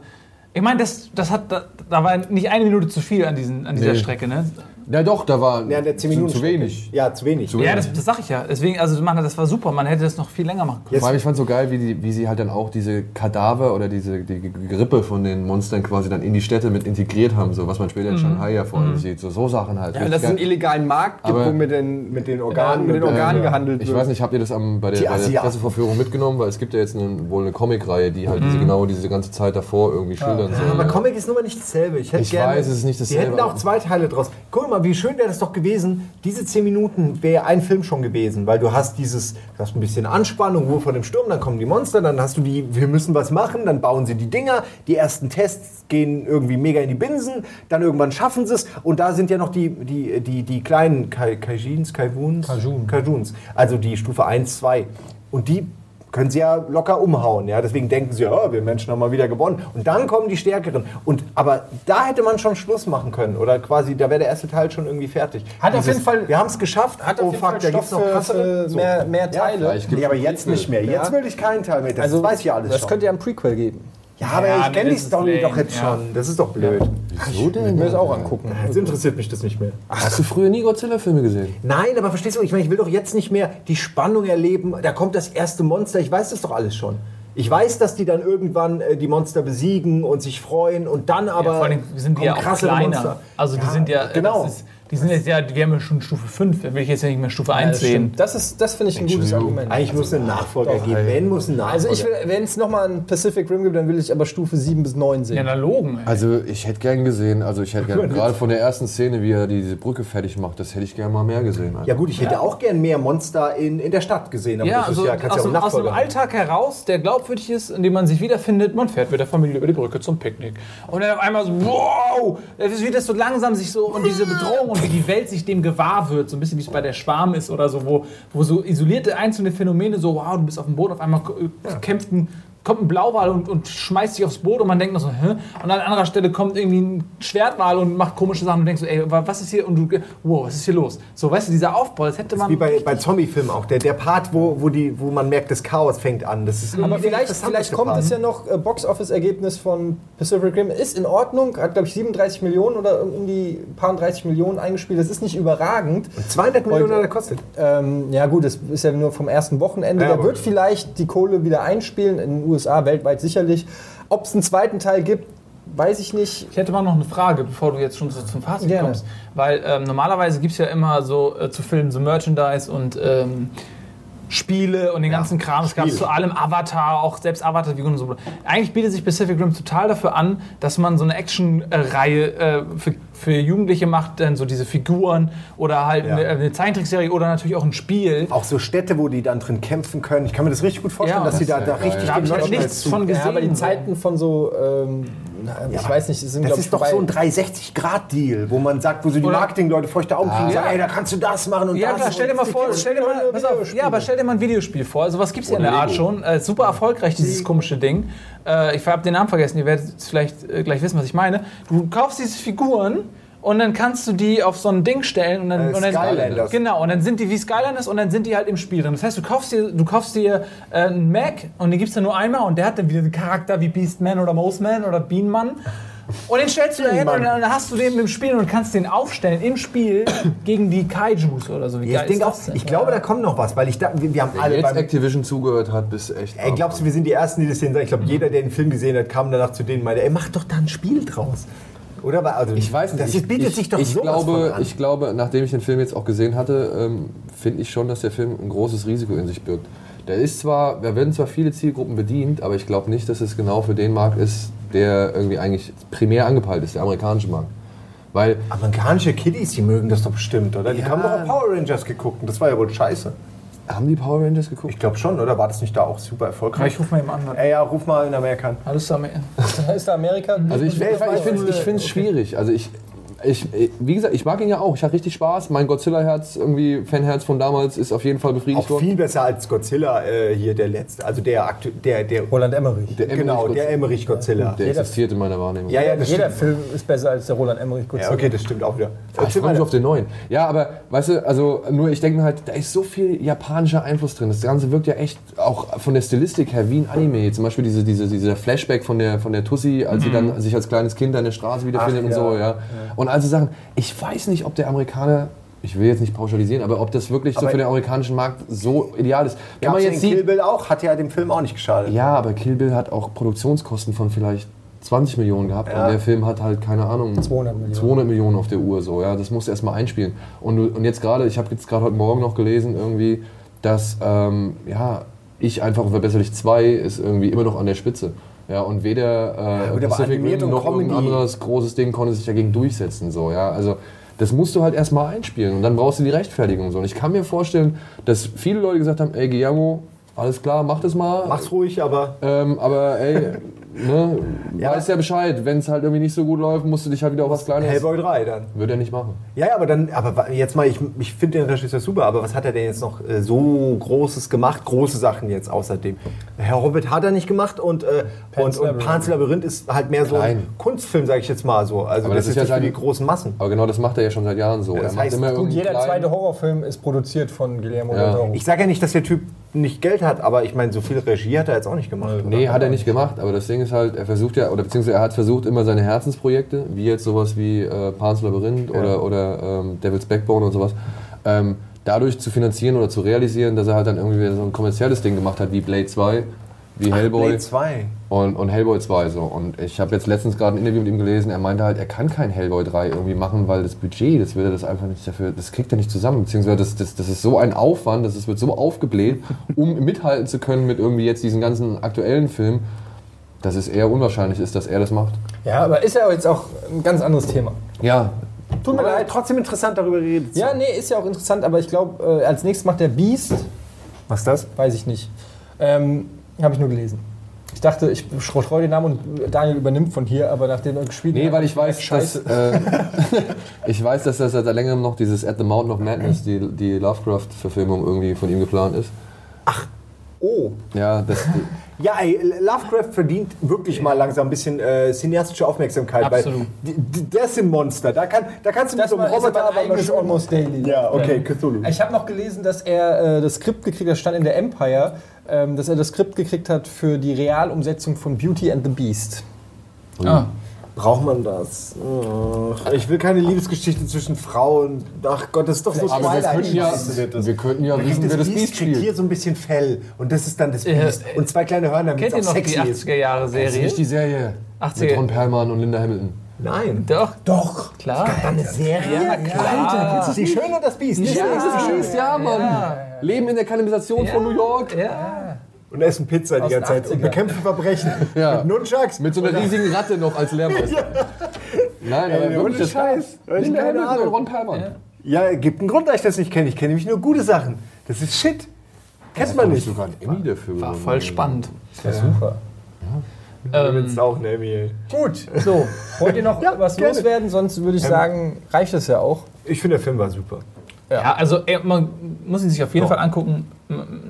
Ich meine, das, das hat, da, da war nicht eine Minute zu viel an, diesen, an dieser Nee. Strecke, ne? Ja doch, da war Ja, der 10 zu, Minuten zu wenig. Ja, zu wenig. Zu Ja, wenig. das, das sag ich ja. Deswegen, also man, das war super. Man hätte das noch viel länger machen können. Vor allem, ich fand so geil, wie, die, wie sie halt dann auch diese Kadaver oder diese die Gerippe von den Monstern quasi dann in die Städte mit integriert haben, so was man später in Shanghai ja vor allem sieht. So, so Sachen halt. Ja, es einen geil. illegalen Markt gibt, Aber- wo mit den, mit den Organen, mit den und- Organen Ja, gehandelt Ich wird. weiß nicht, habt ihr das am, bei, der, Die bei der. Pressevorführung mitgenommen? Weil es gibt ja jetzt eine, wohl eine Comicreihe, die halt diese, genau diese ganze Zeit davor irgendwie schildern soll. Aber Comic ist nun mal nicht dasselbe. Ich, hätte Ich gerne, weiß, es ist nicht Die dasselbe, hätten da auch zwei Teile draus. Guck mal, wie schön wäre das doch gewesen. Diese 10 Minuten wäre ein Film schon gewesen, weil du hast dieses, du hast ein bisschen Anspannung, Ruhe vor dem Sturm, dann kommen die Monster, dann hast du die, wir müssen was machen, dann bauen sie die Dinger, die ersten Tests gehen irgendwie mega in die Binsen, dann irgendwann schaffen sie es und da sind ja noch die, die, die, die kleinen Kai, Kaijins, Kaiwuns, Kajun. Kajuns, also die Stufe 1, 2 und die können sie ja locker umhauen. Ja? Deswegen denken sie, ja, wir Menschen haben mal wieder gewonnen. Und dann kommen die Stärkeren. Und, aber da hätte man schon Schluss machen können. Oder quasi, da wäre der erste Teil schon irgendwie fertig. Hat auf jeden Fall- Wir haben es geschafft. Hat auf oh jeden fuck, Fall da gibt es noch für- krassere. für mehr- mehr Teile. gibt's Nee, aber jetzt nicht mehr. Jetzt Ja. will ich keinen Teil mehr. Das Also, weiß ich ja alles das schon. könnte ja ein Prequel geben. Ja, aber Ja, ich kenne die Story lame, doch jetzt ja. schon. Das ist doch blöd. Wieso denn? Ich will es auch angucken. Jetzt interessiert mich das nicht mehr. Hast du früher nie Godzilla-Filme gesehen? Nein, aber verstehst du, ich meine, ich will doch jetzt nicht mehr die Spannung erleben. Da kommt das erste Monster. Ich weiß das doch alles schon. Ich weiß, dass die dann irgendwann äh, die Monster besiegen und sich freuen und dann aber Ja, vor allem sind die ja auch kleiner. Monster. Also die Ja, sind ja, genau. das ist, die sind jetzt ja, wir haben ja schon Stufe 5, da will ich jetzt ja nicht mehr Stufe 1 das sehen. Das, ist, das finde ich ein gutes. Argument. Eigentlich muss ein Nachfolger doch, geben. Wenn muss ein Nachfolger. Also ich will, wenn es nochmal ein Pacific Rim gibt, dann will ich aber Stufe 7 bis 9 sehen. Ja, analogen. ey. Also ich hätte gern gesehen, also ich hätte gern, gerade von der ersten Szene, wie er diese Brücke fertig macht, das hätte ich gern mal mehr gesehen. Alter. ja gut, ich hätte auch gern mehr Monster in, in der Stadt gesehen. Aber Ja, das ist also ja, kannst aus, ja einen aus dem Nachfolger Alltag heraus, der glaubwürdig ist, in dem man sich wiederfindet. Man fährt mit der Familie über die Brücke zum Picknick. Und dann auf einmal so, wow! Das ist wie das so langsam sich so, und diese Bedrohung und wie die Welt sich dem gewahr wird. So ein bisschen wie es bei der Schwarm ist oder so, wo, wo so isolierte einzelne Phänomene so, wow, du bist auf dem Boot, auf einmal kämpft ein kommt ein Blauwal und, und schmeißt sich aufs Boot und man denkt noch so, hä? Und an anderer Stelle kommt irgendwie ein Schwertwal und macht komische Sachen und denkst so, ey, was ist hier? Und du, wow, was ist hier los? So, weißt du, dieser Aufbau, das hätte man. Wie bei, bei Zombie-Filmen auch. Der, der Part, wo, wo, die, wo man merkt, das Chaos fängt an. Das ist Aber vielleicht, vielleicht kommt es ja noch, äh, Box-Office-Ergebnis von Pacific Rim ist in Ordnung, hat glaube ich 37 Millionen oder um die paar 30 Millionen eingespielt. Das ist nicht überragend. 200 Millionen hat er gekostet. Ähm, ja gut, das ist ja nur vom ersten Wochenende. Ja, Der aber- wird vielleicht die Kohle wieder einspielen, in den USA, weltweit sicherlich. Ob es einen zweiten Teil gibt, weiß ich nicht. Ich hätte mal noch eine Frage, bevor du jetzt schon so zum Fazit Gerne. kommst. Weil ähm, normalerweise gibt es ja immer so äh, zu Filmen so Merchandise und ähm, Spiele und den ganzen Kram. Es gab zu allem Avatar, auch selbst Avatar-Figuren und so. Eigentlich bietet sich Pacific Rim total dafür an, dass man so eine Action-Reihe äh, für, für Jugendliche macht, dann so diese Figuren oder halt Ja. eine, eine Zeichentrickserie oder natürlich auch ein Spiel. Auch so Städte, wo die dann drin kämpfen können. Ich kann mir das richtig gut vorstellen, Ja, dass sie da, das da wär richtig geil. Da ich halt nichts zu- von gesehen. Ja, aber die. Zeiten von so, ähm, na, ich aber weiß nicht, sind Das glaube ich ist doch vorbei. so ein 360-Grad-Deal, wo man sagt, wo so die Marketing-Leute feuchte Augen kriegen, Ah. sagen, ey, da kannst du das machen und Ja das. klar, stell dir mal vor, stell dir mal, auf, ja, aber stell dir mal ein Videospiel vor. Also was gibt's ja in der Art schon? Äh, super erfolgreich dieses komische Ding. Äh, ich habe den Namen vergessen. Ihr werdet vielleicht äh, gleich wissen, was ich meine. Du kaufst diese Figuren und dann kannst du die auf so ein Ding stellen und dann, Äh, und dann Skylanders. genau und dann sind die wie Skylanders und dann sind die halt im Spiel drin. Das heißt, du kaufst dir, du kaufst dir äh, einen Mac und den gibt's dann nur einmal und der hat dann wieder einen Charakter wie Beastman oder Moseman oder Beanman. Und den stellst du da hin und dann hast du den im Spiel und kannst den aufstellen im Spiel gegen die Kaijus oder so. Wie Ich, geil denke ist auch, ich glaube, da kommt noch was, weil ich da, wir, wir haben alle Jetzt beim, Activision zugehört hat, bist du echt. Ey, glaubst du, wir sind die Ersten, die das sehen? Ich glaube, jeder, der den Film gesehen hat, kam danach zu denen und meinte, ey, mach doch da ein Spiel draus. Oder? Also, Ich weiß nicht. Das ich, bietet ich, sich doch ich glaube, von an. Ich glaube, nachdem ich den Film jetzt auch gesehen hatte, ähm, finde ich schon, dass der Film ein großes Risiko in sich birgt. Der ist zwar, da werden zwar viele Zielgruppen bedient, aber ich glaube nicht, dass es genau für den Markt ist, der irgendwie eigentlich primär angepeilt ist, der amerikanische Markt. Weil Amerikanische Kiddies, die mögen das doch bestimmt, oder? Die Ja. haben doch auf Power Rangers geguckt und das war ja wohl scheiße. haben die Power Rangers geguckt? Ich glaube schon, oder? War das nicht da auch super erfolgreich? ich rufe mal jemanden an. Ey, ja, ruf mal in Amerika an. Alles da ist da Amerika. Also ich, ich, ich finde es ich find's schwierig. Also ich, ich, wie gesagt, ich mag ihn ja auch. Ich hatte richtig Spaß. Mein Godzilla-Herz, irgendwie Fanherz von damals, ist auf jeden Fall befriedigt Auch worden. viel besser als Godzilla äh, hier, der letzte. Also der, aktu der, der Roland Emmerich. Der genau, Emmerich der Emmerich Godzilla. Der existiert in meiner Wahrnehmung. Ja, ja, das Jeder stimmt. Film ist besser als der Roland Emmerich. Ja, okay, das stimmt auch wieder. Ah, ich freue mich auf den neuen. Ja, aber weißt du, also nur ich denke mir halt, da ist so viel japanischer Einfluss drin. Das Ganze wirkt ja echt auch von der Stilistik her wie ein Anime. Zum Beispiel diese, diese, dieser Flashback von der, von der Tussi, als sie dann sich als kleines Kind an der Straße wiederfindet Ach, und ja. so, ja. Und also Sachen, ich weiß nicht, ob der Amerikaner, ich will jetzt nicht pauschalisieren, aber ob das wirklich so für den amerikanischen Markt so ideal ist. Wenn Gab's man jetzt Kill Bill auch, hat ja dem Film auch nicht geschadet. ja, aber Kill Bill hat auch Produktionskosten von vielleicht 20 Millionen gehabt Ja. und der Film hat halt, keine Ahnung, 200 Millionen. 200 Millionen auf der Uhr, so, ja, das musst du erstmal einspielen. Und, und jetzt gerade, ich habe jetzt gerade heute Morgen noch gelesen, irgendwie, dass, ähm, ja, ich einfach unverbesserlich 2 ist irgendwie immer noch an der Spitze. Ja, und weder äh, gut, aber animiert Rim noch irgendein Comedy. anderes großes Ding konnte sich dagegen durchsetzen. So, ja? Also das musst du halt erstmal einspielen und dann brauchst du die Rechtfertigung. So. Und ich kann mir vorstellen, dass viele Leute gesagt haben, ey Guillermo, alles klar, mach das mal. Mach's ruhig, aber Ähm, aber ey, ne, Ja. weißt ja Bescheid, wenn es halt irgendwie nicht so gut läuft, musst du dich halt wieder auf was Kleines... Hellboy 3 dann. Würde er nicht machen. Ja, ja, aber dann, aber jetzt mal, ich, ich finde den Regisseur super, aber was hat er denn jetzt noch äh, so Großes gemacht? Große Sachen jetzt außerdem. Herr Hobbit hat er nicht gemacht und, äh, Pan's und, und Labyrinth. Pan's Labyrinth ist halt mehr so ein Klein. Kunstfilm, sage ich jetzt mal so. Also Aber das, das ist ist ja nicht für die großen Massen. Aber genau das macht er ja schon seit Jahren so. das er macht heißt, immer gut, jeder zweite Horrorfilm ist produziert von Guillermo Ja. del Toro. Ich sage ja nicht, dass der Typ nicht Geld hat, aber ich meine, so viel Regie hat er jetzt auch nicht gemacht. oder? Nee, hat er nicht gemacht, aber das Ding ist halt, er versucht ja, oder beziehungsweise er hat versucht immer seine Herzensprojekte, wie jetzt sowas wie äh, Pan's Labyrinth oder, oder ähm, Devil's Backbone und sowas, ähm, dadurch zu finanzieren oder zu realisieren, dass er halt dann irgendwie so ein kommerzielles Ding gemacht hat, wie Blade 2, wie Hellboy Blade 2. und, und Hellboy 2 so. Und ich habe jetzt letztens gerade ein Interview mit ihm gelesen, er meinte halt, er kann kein Hellboy 3 irgendwie machen, weil das Budget, das würde das einfach nicht dafür, das kriegt er nicht zusammen, beziehungsweise das, das, das ist so ein Aufwand, das ist, wird so aufgebläht, um mithalten zu können mit irgendwie jetzt diesen ganzen aktuellen Filmen, dass es eher unwahrscheinlich ist, dass er das macht. Ja, aber ist ja jetzt auch ein ganz anderes Thema. Ja, Tut mir leid, trotzdem interessant darüber geredet. zu Ja, nee, ist ja auch interessant, aber ich glaube, äh, als nächstes macht der Beast, Was ist das? weiß ich nicht. Ähm, Habe ich nur gelesen. Ich dachte, ich streue den Namen und Daniel übernimmt von hier, aber nachdem er gespielt Nee, hat, weil ich weiß, dass, Scheiße. äh, ich weiß, dass das seit längerem noch dieses At the Mountain of Madness, die, die Lovecraft-Verfilmung irgendwie von ihm geplant ist. Oh. Ja, das, Ja, ey, Lovecraft verdient wirklich mal langsam ein bisschen äh, cineastische Aufmerksamkeit. Absolut. Weil das ist ein Monster. Da, kann, da kannst du mit das so einem aber Roboter ein eigenes schon- Almost Daily. Ja, okay, Cthulhu. Ich habe noch gelesen, dass er äh, das Skript gekriegt hat, das stand in der Empire, ähm, dass er das Skript gekriegt hat für die Realumsetzung von Beauty and the Beast. Ah. Braucht man das? Ich will keine Liebesgeschichte zwischen Frauen. Ach Gott, das ist doch so aber wir könnten ja, das. wir könnten ja wissen, wer das Biest kriegt hier spielt. so ein bisschen Fell und das ist dann das Äh, Biest. Und zwei kleine Hörner, damit Kennt es ihr noch die sexy ist. 80er Jahre Das ist Serie? nicht die Serie. 80er. Mit Ron Perlman und Linda Hamilton. Nein. Doch, Doch. klar. Dann eine Serie? Ja, klar. Alter, die Schöne und das Biest. Die Schöne und das Biest. ja, Mann. Leben in der Kanalisation von New York. Ja. Und essen Pizza die ganze Zeit und 80ern. bekämpfen Verbrechen. Ja. Mit Nunchucks. Mit so einer riesigen Ratte noch als Lehrmeister. Nein, aber Ey, wirklich, das Scheiß. Ich Linda keine Hamilton und Ahnung. Ron Perlman. Ja, gibt einen Grund, dass ich das nicht kenne. Ich kenne nämlich nur gute Sachen. Das ist Shit. Kennt man nicht. sogar Emmy dafür War voll spannend. Das ist super. Ähm, Jetzt auch ein Emmy, ey. Gut, so. Wollt ihr noch Ja, was gerne. loswerden? Sonst würde ich sagen, reicht das ja auch. Ich finde, der Film war super. Ja, also ey, man muss ihn sich auf jeden Fall angucken.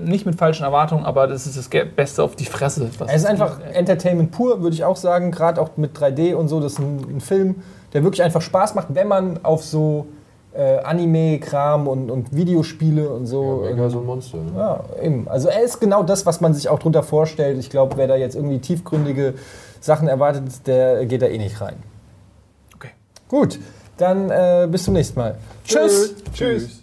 Nicht mit falschen Erwartungen, aber das ist das Beste auf die Fresse. was Es ist einfach Entertainment pur, würde ich auch sagen. Gerade auch mit 3D und so. Das ist ein, ein Film, der wirklich einfach Spaß macht, wenn man auf so äh, Anime-Kram und, und Videospiele und so. Mega so ein Monster. Ne? Ja, eben. Also er ist genau das, was man sich auch drunter vorstellt. Ich glaube, wer da jetzt irgendwie tiefgründige Sachen erwartet, der geht da eh nicht rein. Okay. Gut, dann äh, bis zum nächsten Mal. Tschüss. Tschüss.